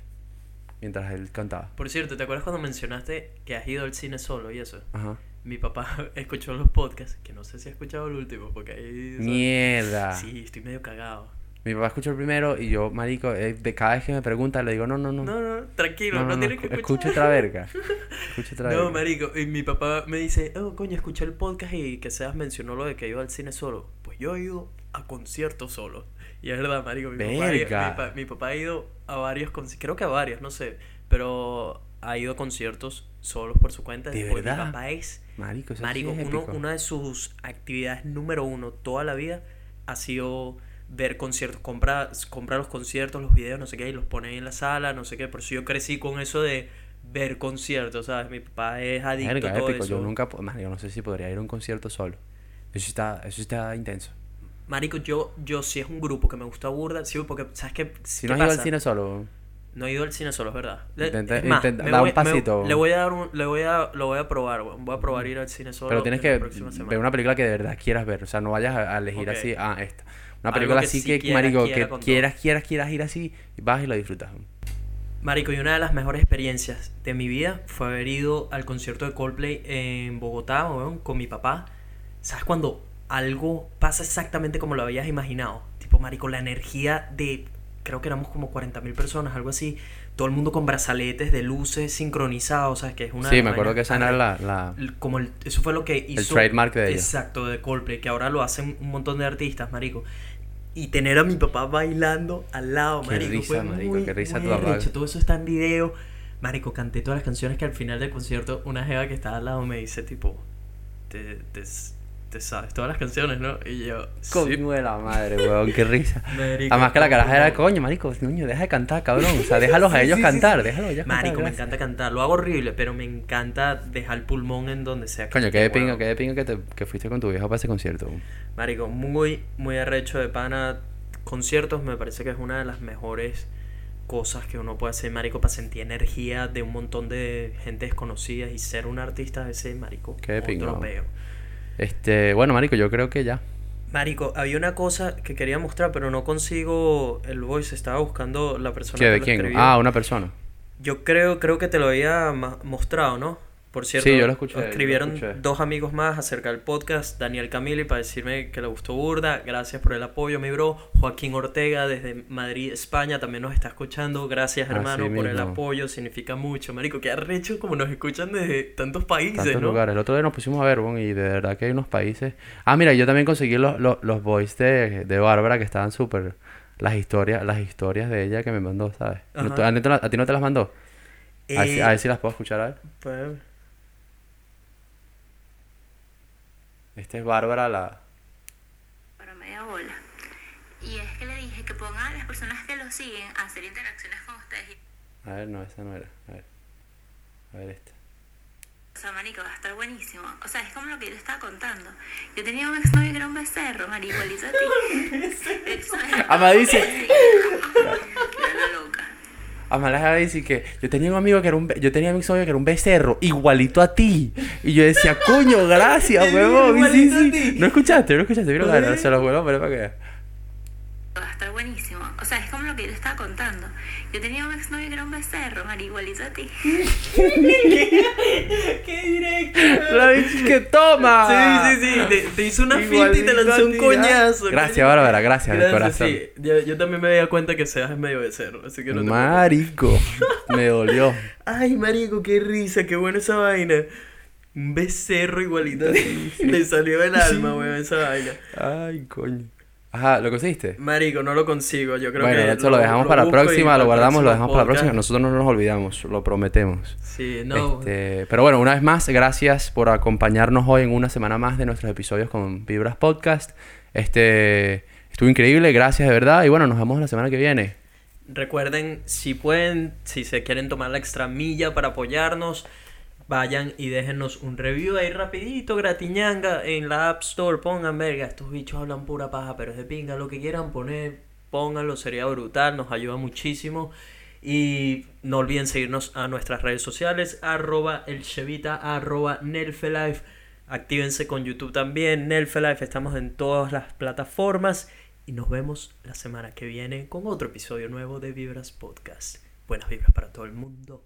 Mientras él cantaba. Por cierto, ¿te acuerdas cuando mencionaste que has ido al cine solo y eso? Ajá. Mi papá escuchó los podcasts, que no sé si ha escuchado el último, porque ahí... Mierda. Sí, estoy medio cagado. Mi papá escuchó el primero y yo, marico, eh, de cada vez que me pregunta le digo, no, no, no. No, no, tranquilo, no, no, no, tienes que escu- escuchar. escucha otra verga. Escucha otra verga. No, marico, y mi papá me dice, oh, coño, escuché el podcast y que Sebas mencionó lo de que iba al cine solo. Pues yo he ido a conciertos solo. Y es verdad, marico, mi papá, mi, pa- mi papá ha ido a varios conciertos, creo que a varios, no sé, pero ha ido a conciertos solos por su cuenta. ¿De verdad? Mi papá es, Marico, sí marico, es uno, una de sus actividades número uno toda la vida ha sido ver conciertos, compra, compra los conciertos, los videos, no sé qué, y los pone ahí en la sala, no sé qué. Por eso yo crecí con eso de ver conciertos, ¿sabes? Mi papá es adicto Verga, a todo épico. eso. Yo nunca, po- marico, no sé si podría ir a un concierto solo. Eso está, eso está intenso. Marico, yo, yo sí es un grupo que me gusta burda, sí, porque, ¿sabes qué? Si ¿Qué no has ido al cine solo, No he ido al cine solo, es verdad. Le- Intenta- es más, intenta- da un voy- me- pasito. le voy a dar un, le voy a, lo voy a probar, voy a probar ir al cine solo. pero tienes en que ver una película que de verdad quieras ver. O sea, no vayas a, a elegir así, ah, esta. Una Algo película que así sí que, quiera, marico, quiera que quieras, quieras, quieras ir así, vas y lo disfrutas. Marico, y una de las mejores experiencias de mi vida fue haber ido al concierto de Coldplay en Bogotá, weón, con mi papá. ¿Sabes cuando algo pasa exactamente como lo habías imaginado? Tipo, marico, la energía de, creo que éramos como 40.000 personas, algo así. Todo el mundo con brazaletes de luces sincronizados, ¿sabes? Que es una Sí, me acuerdo que esa era la... la... el- como el- eso fue lo que hizo trademark de ellos. exacto de Coldplay que ahora lo hacen un montón de artistas marico y tener a mi papá bailando al lado Qué marico risa, fue marico, muy, qué risa muy tu arrecho. todo eso está en video marico canté todas las canciones que al final del concierto una jeva que estaba al lado me dice tipo te, te, te sabes todas las canciones no y yo sí, Coño de la madre, weón, qué risa. marico, Además que la caraja era, coño, marico, niño, deja de cantar, cabrón. O sea, déjalos a Sí, ellos sí, cantar, déjalos a ellos Marico, cantar. me encanta cantar. Lo hago horrible, pero me encanta dejar el pulmón en donde sea. que Coño, qué de pinga, qué de pinga que, te, que fuiste con tu viejo para ese concierto. Marico, muy, muy arrecho de pana. Conciertos me parece que es una de las mejores cosas que uno puede hacer, marico, para sentir energía de un montón de gente desconocida y ser un artista de ese, marico. Qué de otro peo. Este, bueno, marico, yo creo que ya. Marico, había una cosa que quería mostrar, pero no consigo el voice. Estaba buscando la persona ¿Qué, que de lo quién? escribió. Ah, una persona. Yo creo, creo que te lo había mostrado, ¿no? Por cierto, Sí, yo lo escuché, yo lo escribieron escuché. dos amigos más acerca del podcast, Daniel Camili para decirme que le gustó burda, gracias por el apoyo, mi bro. Joaquín Ortega desde Madrid, España, también nos está escuchando, gracias Así hermano por el apoyo, significa mucho, marico, qué arrecho como nos escuchan desde tantos países, Tantos ¿no? lugares. El otro día nos pusimos a ver, bon, y de verdad que hay unos países. Ah, mira, yo también conseguí los, los, los voice de, de Bárbara que estaban súper. Las historias, las historias de ella que me mandó, ¿sabes? ¿No Ajá. tú- ¿A, ti no te las mandó? A ver, si, Eh, a ver si las puedo escuchar, a ver. pues, Esta es Bárbara, la. para media bola. Y es que le dije que pongan a las personas que lo siguen a hacer interacciones con ustedes. Y, A ver, no, esa no era. A ver. A ver esta. o sea, marico, va a estar buenísimo. O sea, es como lo que yo te estaba contando. Yo tenía un exnovio que era un becerro, marico, igualito a ti. Ama dice-. Amalaja dice que yo tenía un amigo que era un be- yo tenía un exnovio que era un becerro igualito a ti y yo decía coño gracias huevón sí, sí. ti. no escuchaste no escuchaste Joder. se los vuelvo a poner para que estar buenísimo. O sea, es como lo que yo estaba contando. Yo tenía un exnovio que era un becerro, marico, igualito a ti. ¡Qué directo! dice que toma Sí, sí, sí, te, te hizo una finta y te lanzó un coñazo. Gracias. Bárbara, gracias, de corazón. sí. Yo, yo también me di cuenta que Sebas es medio becerro, así que no te marico me dolió Ay, marico, qué risa, qué buena esa vaina. Un becerro igualito. Le salió del alma, weón, esa vaina. ay coño ajá lo conseguiste Marico, no lo consigo, yo creo bueno que... eso lo, dejamos para la próxima lo guardamos lo dejamos para la próxima nosotros no nos olvidamos lo prometemos Sí, no. Este, pero bueno, una vez más, gracias por acompañarnos hoy en una semana más de nuestros episodios con Vibras Podcast. Este, estuvo increíble, gracias de verdad. Y bueno, nos vemos la semana que viene. Recuerden, si pueden, si se quieren tomar la extra milla para apoyarnos, vayan y déjenos un review ahí rapidito, gratiñanga, en la App Store. Pongan, verga, estos bichos hablan pura paja, pero es de pinga, lo que quieran poner, pónganlo, sería brutal, nos ayuda muchísimo. Y no olviden seguirnos a nuestras redes sociales, arroba el chevita, arroba Nelfelife. Actívense con YouTube también, Nelfelife, estamos en todas las plataformas. Y nos vemos la semana que viene con otro episodio nuevo de Vibras Podcast. Buenas vibras para todo el mundo.